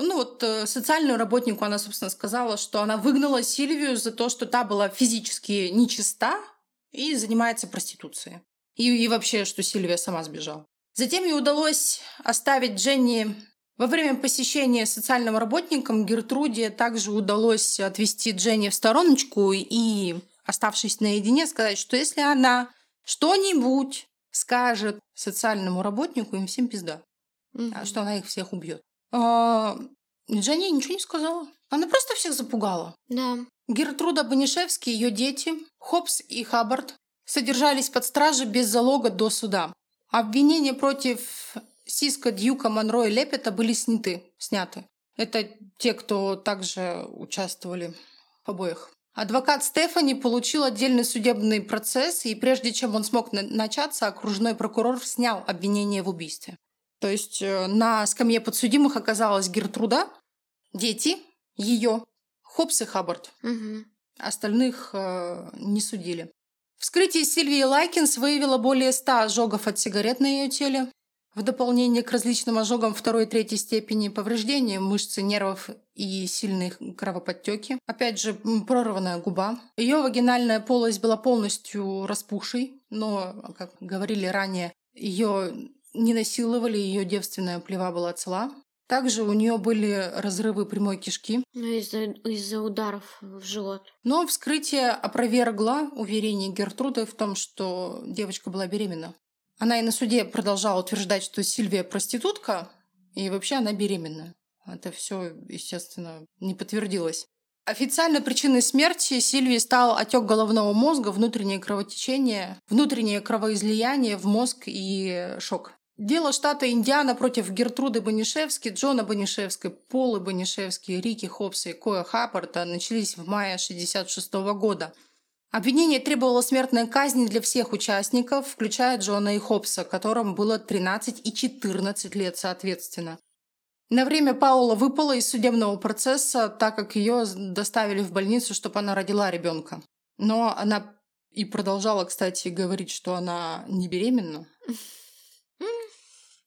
Ну вот э, социальному работнику она, собственно, сказала, что она выгнала Сильвию за то, что та была физически нечиста и занимается проституцией. И, и вообще, что Сильвия сама сбежала. Затем ей удалось оставить Дженни во время посещения социальным работником Гертруде также удалось отвести Дженни в стороночку и, оставшись наедине, сказать, что если она что-нибудь скажет социальному работнику, им всем пизда. Угу. Что она их всех убьет. А, ничего не сказала. Она просто всех запугала. Да. Гертруда Банишевский, ее дети, Хопс и Хаббард содержались под стражей без залога до суда. Обвинения против Сиска, Дьюка, Монро и Лепета были сняты. сняты. Это те, кто также участвовали в обоих. Адвокат Стефани получил отдельный судебный процесс, и прежде чем он смог начаться, окружной прокурор снял обвинение в убийстве. То есть э, на скамье подсудимых оказалась Гертруда, дети, ее, Хоббс и Хаббард. Угу. Остальных э, не судили. Вскрытие Сильвии Лайкинс выявило более ста ожогов от сигарет на ее теле. В дополнение к различным ожогам второй и третьей степени повреждения мышц и нервов и сильные кровоподтеки. Опять же, прорванная губа. Ее вагинальная полость была полностью распухшей, но, как говорили ранее, ее не насиловали, ее девственная плева была цела. Также у нее были разрывы прямой кишки. Ну, из-за из ударов в живот. Но вскрытие опровергло уверение Гертруды в том, что девочка была беременна. Она и на суде продолжала утверждать, что Сильвия проститутка, и вообще она беременна. Это все, естественно, не подтвердилось. Официальной причиной смерти Сильвии стал отек головного мозга, внутреннее кровотечение, внутреннее кровоизлияние в мозг и шок. Дело штата Индиана против Гертруды Банишевски, Джона Банишевской, Полы Банишевски, Рики Хопса и Коя Хаппорта начались в мае 1966 года – Обвинение требовало смертной казни для всех участников, включая Джона и Хопса, которым было 13 и 14 лет соответственно. На время Паула выпала из судебного процесса, так как ее доставили в больницу, чтобы она родила ребенка. Но она и продолжала, кстати, говорить, что она не беременна.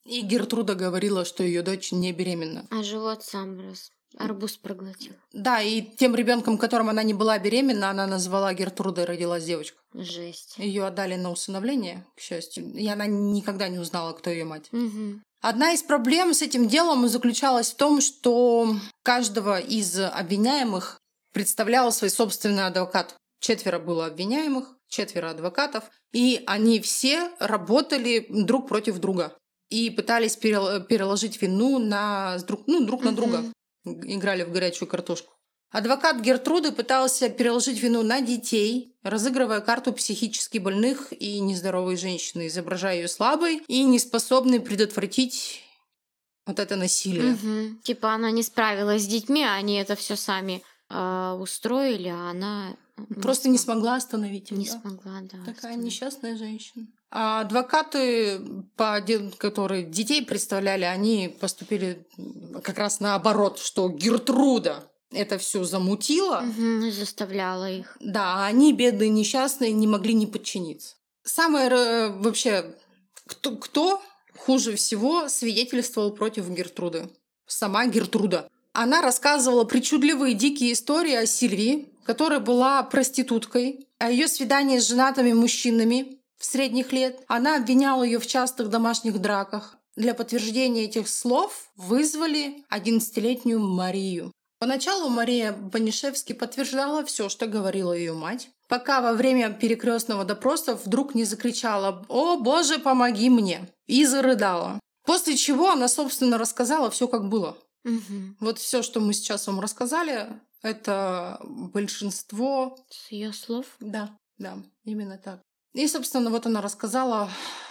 И Гертруда говорила, что ее дочь не беременна. А живот сам рос. Арбуз проглотил. Да, и тем ребенком, которым она не была беременна, она назвала Гертрудой, родилась девочка. Жесть. Ее отдали на усыновление, к счастью. И она никогда не узнала, кто ее мать. Угу. Одна из проблем с этим делом заключалась в том, что каждого из обвиняемых представлял свой собственный адвокат. Четверо было обвиняемых, четверо адвокатов, и они все работали друг против друга и пытались переложить вину на друг, ну, друг на друга играли в горячую картошку. Адвокат Гертруды пытался переложить вину на детей, разыгрывая карту психически больных и нездоровой женщины, изображая ее слабой и неспособной предотвратить вот это насилие. Угу. Типа она не справилась с детьми, они это все сами э, устроили, а она просто не смогла остановить их. Не да? смогла, да. Такая остановить. несчастная женщина. А адвокаты, по, которые детей представляли, они поступили как раз наоборот, что Гертруда это все замутила. Угу, заставляла их. Да, а они, бедные несчастные, не могли не подчиниться. Самое э, вообще, кто, кто хуже всего свидетельствовал против Гертруды? Сама Гертруда. Она рассказывала причудливые дикие истории о Сильвии, которая была проституткой, о ее свидании с женатыми мужчинами, средних лет. Она обвиняла ее в частых домашних драках. Для подтверждения этих слов вызвали 11-летнюю Марию. Поначалу Мария Банишевски подтверждала все, что говорила ее мать, пока во время перекрестного допроса вдруг не закричала «О, Боже, помоги мне!» и зарыдала. После чего она, собственно, рассказала все, как было. Угу. Вот все, что мы сейчас вам рассказали, это большинство... С ее слов? Да, да, именно так. И, собственно, вот она рассказала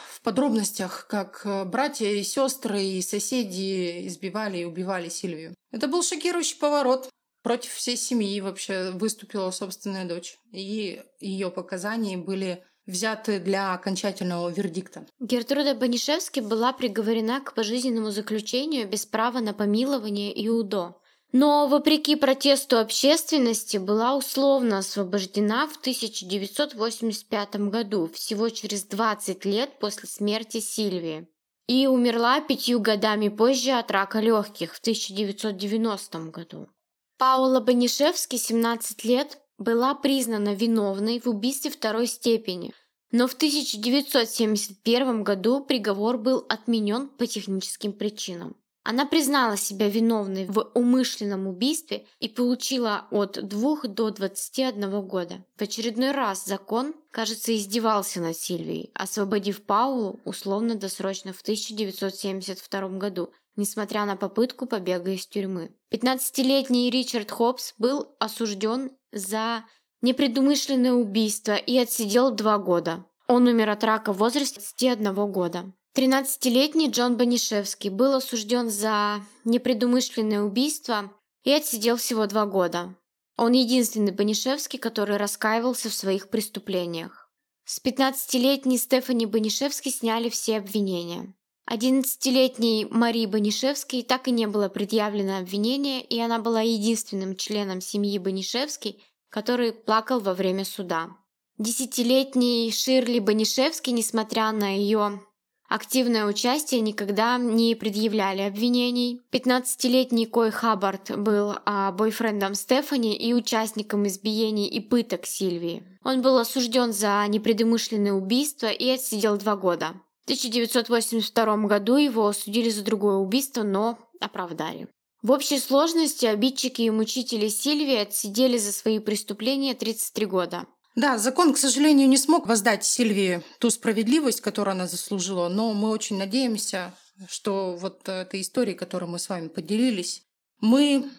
в подробностях, как э, братья и сестры и соседи избивали и убивали Сильвию. Это был шокирующий поворот. Против всей семьи вообще выступила собственная дочь. И ее показания были взяты для окончательного вердикта. Гертруда Банишевски была приговорена к пожизненному заключению без права на помилование и УДО но, вопреки протесту общественности, была условно освобождена в 1985 году, всего через 20 лет после смерти Сильвии, и умерла пятью годами позже от рака легких в 1990 году. Паула Банишевски, 17 лет, была признана виновной в убийстве второй степени, но в 1971 году приговор был отменен по техническим причинам. Она признала себя виновной в умышленном убийстве и получила от 2 до 21 года. В очередной раз закон, кажется, издевался над Сильвией, освободив Паулу условно-досрочно в 1972 году, несмотря на попытку побега из тюрьмы. 15-летний Ричард Хопс был осужден за непредумышленное убийство и отсидел два года. Он умер от рака в возрасте 21 года. 13-летний Джон Банишевский был осужден за непредумышленное убийство и отсидел всего два года. Он единственный Банишевский, который раскаивался в своих преступлениях. С 15-летней Стефани Банишевской сняли все обвинения. 11-летней Марии Банишевской так и не было предъявлено обвинение, и она была единственным членом семьи Банишевский, который плакал во время суда. Десятилетней Ширли Банишевский, несмотря на ее активное участие никогда не предъявляли обвинений. 15-летний Кой Хаббард был а, бойфрендом Стефани и участником избиений и пыток Сильвии. Он был осужден за непредумышленное убийство и отсидел два года. В 1982 году его осудили за другое убийство, но оправдали. В общей сложности обидчики и мучители Сильвии отсидели за свои преступления 33 года. Да, закон, к сожалению, не смог воздать Сильвии ту справедливость, которую она заслужила, но мы очень надеемся, что вот этой истории, которой мы с вами поделились, мы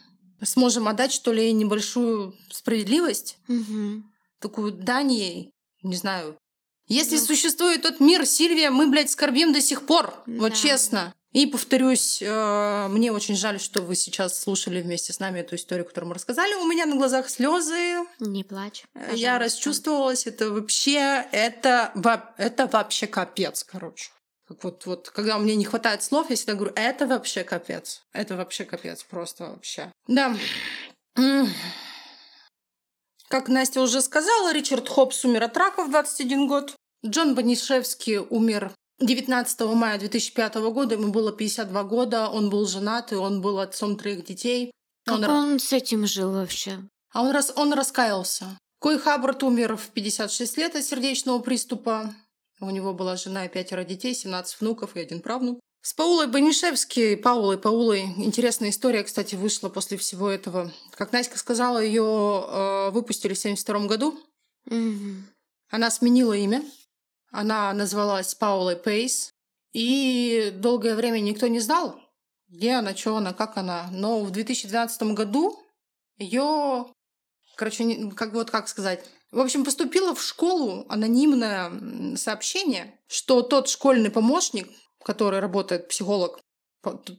сможем отдать, что ли, небольшую справедливость, угу. такую дань ей, не знаю. Если ну. существует тот мир, Сильвия, мы, блядь, скорбим до сих пор, да. вот честно. И повторюсь, э, мне очень жаль, что вы сейчас слушали вместе с нами эту историю, которую мы рассказали. У меня на глазах слезы. Не плачь. Э, пожалуйста. Я расчувствовалась. Это вообще, это, это вообще капец, короче. Как вот, вот, когда мне не хватает слов, я всегда говорю, это вообще капец. Это вообще капец, просто вообще. Да. Как Настя уже сказала, Ричард Хопс умер от рака в 21 год. Джон Банишевский умер 19 мая 2005 года ему было 52 года, он был женат, и он был отцом троих детей. Как он, он с этим жил вообще? А он, рас... он раскаялся. Кой Хаббард умер в 56 лет от сердечного приступа. У него была жена и пятеро детей, 17 внуков и один правнук. С Паулой Банишевски, Паулой, Паулой, интересная история, кстати, вышла после всего этого. Как Настя сказала, ее э, выпустили в 72 году. Угу. Она сменила имя. Она назвалась Паулой Пейс. И долгое время никто не знал, где она, что она, как она. Но в 2012 году ее, короче, как вот как сказать, в общем, поступило в школу анонимное сообщение, что тот школьный помощник, который работает психолог,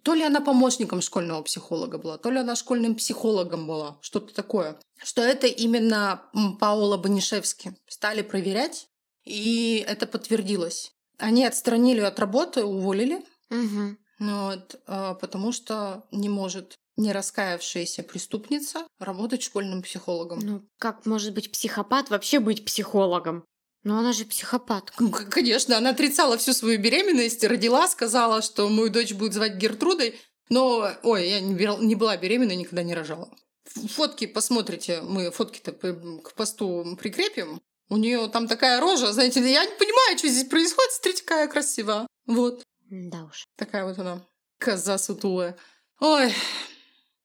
то ли она помощником школьного психолога была, то ли она школьным психологом была, что-то такое. Что это именно Паула Банишевски. Стали проверять, и это подтвердилось. Они отстранили от работы, уволили. Угу. Вот, а, потому что не может не раскаявшаяся преступница работать школьным психологом. Ну, как может быть психопат вообще быть психологом? Ну, она же психопатка. Ну, конечно, она отрицала всю свою беременность, родила, сказала, что мою дочь будет звать Гертрудой. Но, ой, я не была беременна, никогда не рожала. Фотки посмотрите, мы фотки-то к посту прикрепим. У нее там такая рожа, знаете я не понимаю, что здесь происходит. Смотрите, какая красивая. Вот. Да уж. Такая вот она. Коза сутулая. Ой.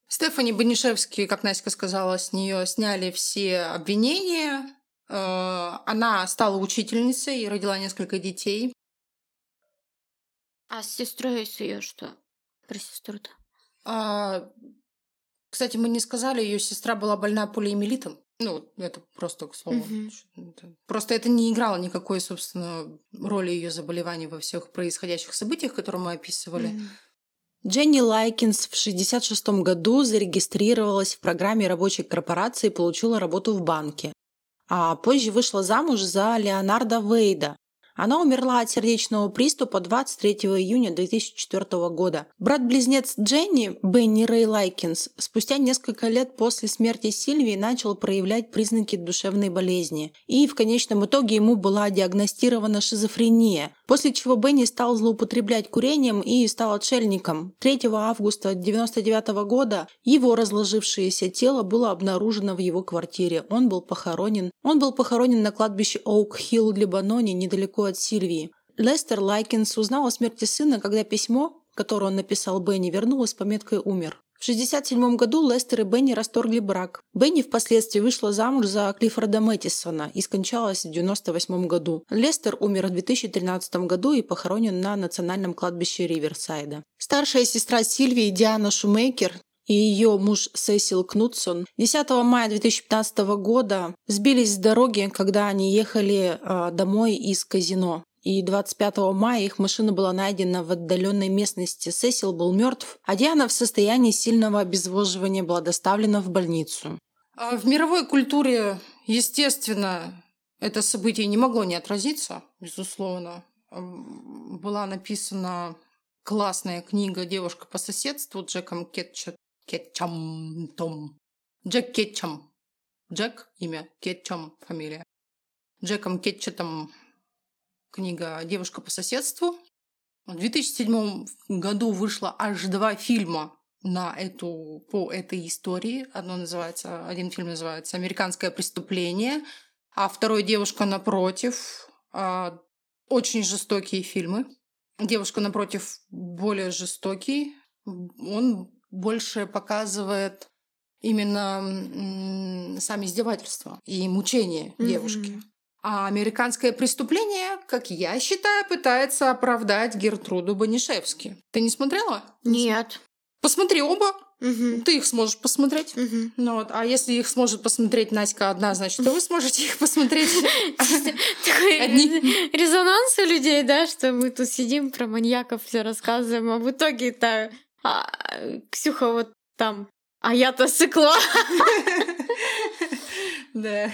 Стефани Банишевский, как Настя сказала, с нее сняли все обвинения. Э, она стала учительницей и родила несколько детей. А с сестрой с ее что? Про сестру-то? А, кстати, мы не сказали, ее сестра была больна полиэмилитом. Ну, это просто к слову. Угу. Просто это не играло никакой, собственно, роли ее заболеваний во всех происходящих событиях, которые мы описывали. Угу. Дженни Лайкинс в 1966 году зарегистрировалась в программе рабочей корпорации и получила работу в банке. А позже вышла замуж за Леонарда Вейда, она умерла от сердечного приступа 23 июня 2004 года. Брат-близнец Дженни, Бенни Рэй Лайкинс, спустя несколько лет после смерти Сильвии начал проявлять признаки душевной болезни. И в конечном итоге ему была диагностирована шизофрения, после чего Бенни стал злоупотреблять курением и стал отшельником. 3 августа 1999 года его разложившееся тело было обнаружено в его квартире. Он был похоронен. Он был похоронен на кладбище Оук-Хилл в Лебаноне, недалеко от Сильвии. Лестер Лайкинс узнал о смерти сына, когда письмо, которое он написал Бенни, вернулось с пометкой «Умер». В 1967 году Лестер и Бетти расторгли брак. Бетти впоследствии вышла замуж за Клиффорда Мэттисона и скончалась в 1998 году. Лестер умер в 2013 году и похоронен на национальном кладбище Риверсайда. Старшая сестра Сильвии Диана Шумейкер и ее муж Сесил Кнутсон 10 мая 2015 года сбились с дороги, когда они ехали э, домой из казино. И 25 мая их машина была найдена в отдаленной местности. Сесил был мертв, а Диана в состоянии сильного обезвоживания была доставлена в больницу. А в мировой культуре, естественно, это событие не могло не отразиться, безусловно. Была написана классная книга «Девушка по соседству» Джеком Кетчет, Кетчам Джек Кетчам. Джек – имя, Кетчам – фамилия. Джеком Кетчетом книга «Девушка по соседству». В 2007 году вышло аж два фильма на эту, по этой истории. Одно называется, один фильм называется «Американское преступление», а второй «Девушка напротив». А, очень жестокие фильмы. «Девушка напротив» более жестокий. Он больше показывает именно сами издевательства и мучения mm-hmm. девушки. А американское преступление, как я считаю, пытается оправдать Гертруду Банишевски. Ты не смотрела? Нет. Посмотри оба. Угу. Ты их сможешь посмотреть. Угу. Ну вот, а если их сможет посмотреть Наська одна, значит, то вы сможете их посмотреть. Такой резонанс у людей, да, что мы тут сидим про маньяков все рассказываем, а в итоге-то а, Ксюха вот там, а я-то сыкла. Да.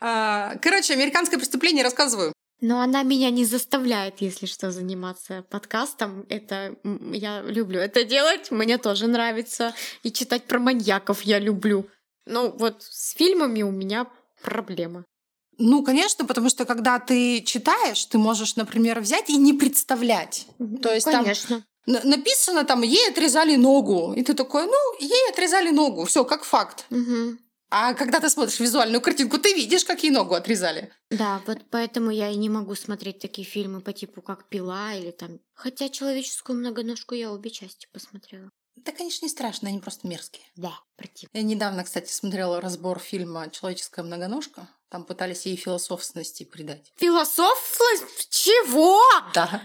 А, короче, американское преступление рассказываю. Но она меня не заставляет, если что, заниматься подкастом. Это я люблю это делать, мне тоже нравится. И читать про маньяков я люблю. Ну вот с фильмами у меня проблема. Ну, конечно, потому что когда ты читаешь, ты можешь, например, взять и не представлять. То есть конечно. там написано там ей отрезали ногу, и ты такой, ну, ей отрезали ногу, все как факт. Угу. А когда ты смотришь визуальную картинку, ты видишь, как ей ногу отрезали. Да, вот поэтому я и не могу смотреть такие фильмы по типу как «Пила» или там... Хотя «Человеческую многоножку» я обе части посмотрела. Да, конечно, не страшно, они просто мерзкие. Да, противно. Я недавно, кстати, смотрела разбор фильма «Человеческая многоножка». Там пытались ей философственности придать. Философность? Чего? Да.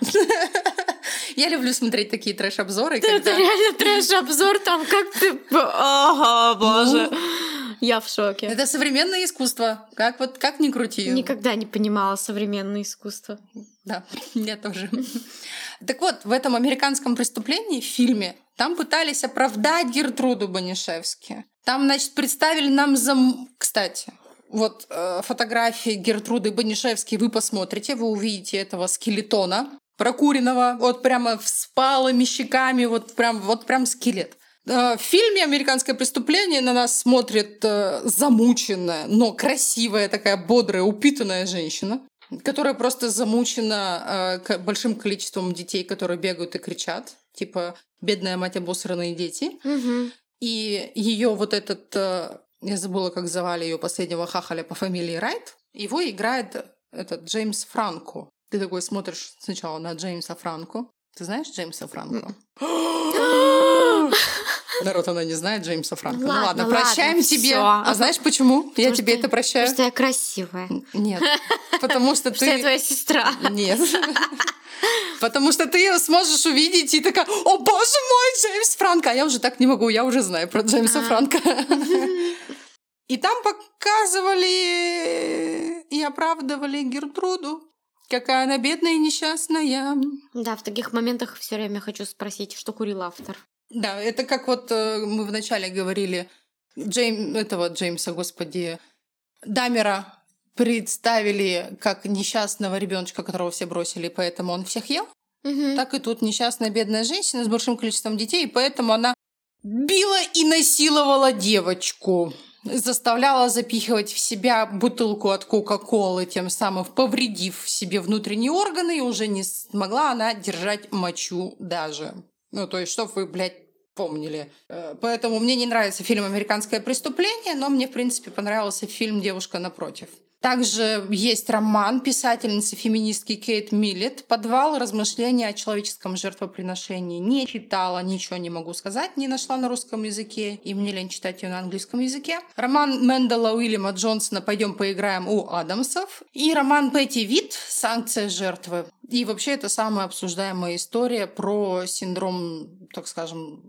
Я люблю смотреть такие трэш-обзоры. Это реально трэш-обзор, там как ты... Ага, боже. Я в шоке. Это современное искусство. Как вот как ни крути. Никогда не понимала современное искусство. Да, я тоже. Так вот, в этом американском преступлении, в фильме, там пытались оправдать Гертруду Банишевски. Там, значит, представили нам за... Кстати, вот э, фотографии Гертруды Банишевски вы посмотрите, вы увидите этого скелетона прокуренного, вот прямо с палыми щеками, вот прям, вот прям скелет. Э, в фильме «Американское преступление» на нас смотрит э, замученная, но красивая такая бодрая, упитанная женщина, которая просто замучена э, большим количеством детей, которые бегают и кричат. Типа «бедная мать, обосранные дети». Угу. И ее вот этот, я забыла, как звали ее последнего хахаля по фамилии Райт, его играет этот Джеймс Франко. Ты такой смотришь сначала на Джеймса Франко. Ты знаешь Джеймса Франко? Народ, она не знает Джеймса Франка. Ну ладно, ну ладно прощаем ладно, тебе. Всё. А знаешь почему? Потому я тебе это прощаю. Потому что я красивая. Нет. Потому что ты... я твоя сестра. Нет. Потому что ты ее сможешь увидеть и такая, о боже мой, Джеймс Франко. А я уже так не могу, я уже знаю про Джеймса а. Франка. И там показывали и оправдывали Гертруду. Какая она бедная и несчастная. Да, в таких моментах все время хочу спросить, что курил автор. Да, это как вот э, мы вначале говорили, Джейм, этого Джеймса, господи, Дамера представили как несчастного ребеночка, которого все бросили, поэтому он всех ел. Угу. Так и тут несчастная бедная женщина с большим количеством детей, и поэтому она била и насиловала девочку, заставляла запихивать в себя бутылку от Кока-Колы, тем самым повредив себе внутренние органы, и уже не смогла она держать мочу даже. Ну, то есть, чтобы вы, блядь, помнили. Э, поэтому мне не нравится фильм «Американское преступление», но мне, в принципе, понравился фильм «Девушка напротив». Также есть роман писательницы феминистки Кейт Миллет «Подвал. Размышления о человеческом жертвоприношении». Не читала, ничего не могу сказать, не нашла на русском языке, и мне лень читать ее на английском языке. Роман Мэндела Уильяма Джонсона «Пойдем поиграем у Адамсов». И роман Петти Вит «Санкция жертвы». И вообще это самая обсуждаемая история про синдром, так скажем,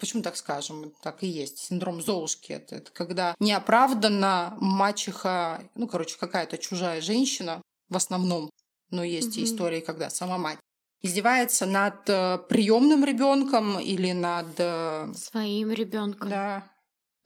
Почему так скажем? Так и есть. Синдром Золушки. Это, это когда неоправданно мачеха, ну, короче, какая-то чужая женщина, в основном, Но есть Мгм. истории, когда сама мать издевается над э, приемным ребенком или над э, Своим ребенком. да.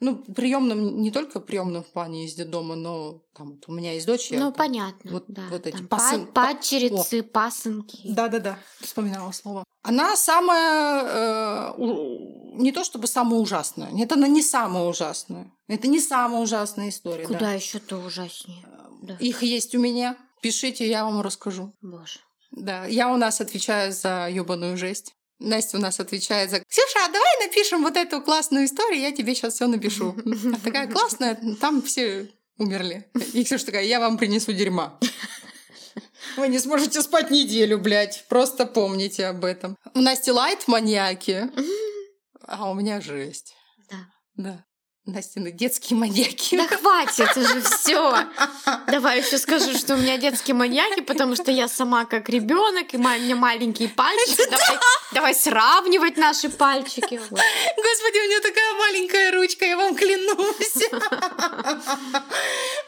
Ну, приемным не только приемным в плане из дома, но там вот у меня есть дочь. я Ну, там- понятно. вот- да. вот эти Там пасын- па- Падчерицы, пасынки. Да-да-да, вспоминала слово. Она самая, э, у- не то чтобы самая ужасная, нет, она не самая ужасная. Это не самая ужасная история. Куда да. еще то ужаснее? Да. Их есть у меня. Пишите, я вам расскажу. Боже. Да, я у нас отвечаю за ёбаную жесть. Настя у нас отвечает за «Ксюша, а давай напишем вот эту классную историю, я тебе сейчас все напишу». А такая классная, там все умерли. И Ксюша такая «Я вам принесу дерьма». Вы не сможете спать неделю, блядь. Просто помните об этом. У Насти лайт маньяки, а у меня жесть. Да. Да. Настины детские маньяки. Да хватит уже все. Давай еще скажу, что у меня детские маньяки, потому что я сама как ребенок, и у меня маленькие пальчики. Давай, давай сравнивать наши пальчики. Вот. Господи, у меня такая маленькая ручка, я вам клянусь.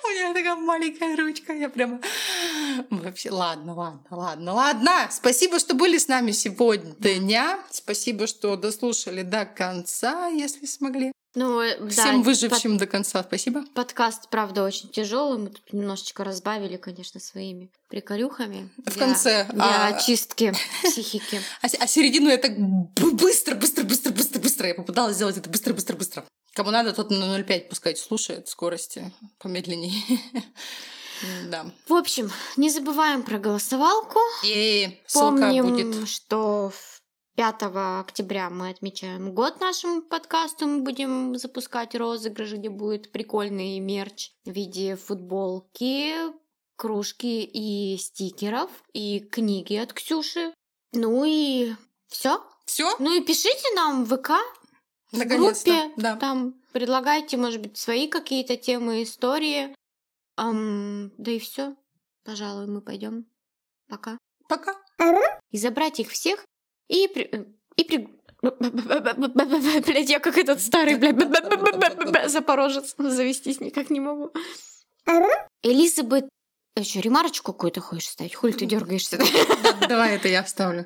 У меня такая маленькая ручка, я прямо... Вообще, ладно, ладно, ладно, ладно. Спасибо, что были с нами сегодня. Спасибо, что дослушали до конца, если смогли. Ну, э, да, Всем выжившим до конца спасибо. под- подкаст, правда, очень тяжелый. Мы тут немножечко разбавили, конечно, своими приколюхами. В для- конце, Для а- очистки психики. А, а середину я так быстро, быстро, быстро, быстро, быстро. Я попыталась сделать это быстро, быстро, быстро. Кому надо, тот на 0,5 пускай слушает скорости помедленнее. Да. В общем, не забываем про голосовалку. И ссылка Помним, будет. что в 5 октября мы отмечаем год нашему подкасту. Мы будем запускать розыгрыш, где будет прикольный мерч в виде футболки, кружки и стикеров, и книги от Ксюши. Ну и все. Все? Ну и пишите нам в ВК, в группе. Да. Там предлагайте, может быть, свои какие-то темы, истории. Ам, да и все. Пожалуй, мы пойдем. Пока. Пока. И забрать их всех и при... э, И при... Блядь, я как этот старый, блядь, запорожец. Завестись никак не могу. Элизабет... Еще ремарочку какую-то хочешь ставить? Хуй ты дергаешься? Да, Давай это я вставлю.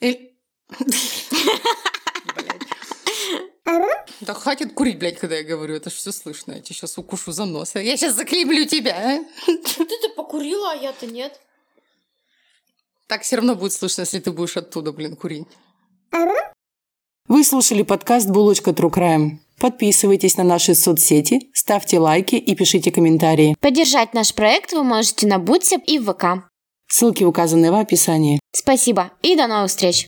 Да хватит курить, блядь, когда я говорю. Это ж все слышно. Я тебе сейчас укушу за нос. Я сейчас заклеблю тебя. а. Ты-то покурила, а я-то нет. Так все равно будет слышно, если ты будешь оттуда, блин, курить. Вы слушали подкаст «Булочка True Crime». Подписывайтесь на наши соцсети, ставьте лайки и пишите комментарии. Поддержать наш проект вы можете на Бутсе и в ВК. Ссылки указаны в описании. Спасибо и до новых встреч!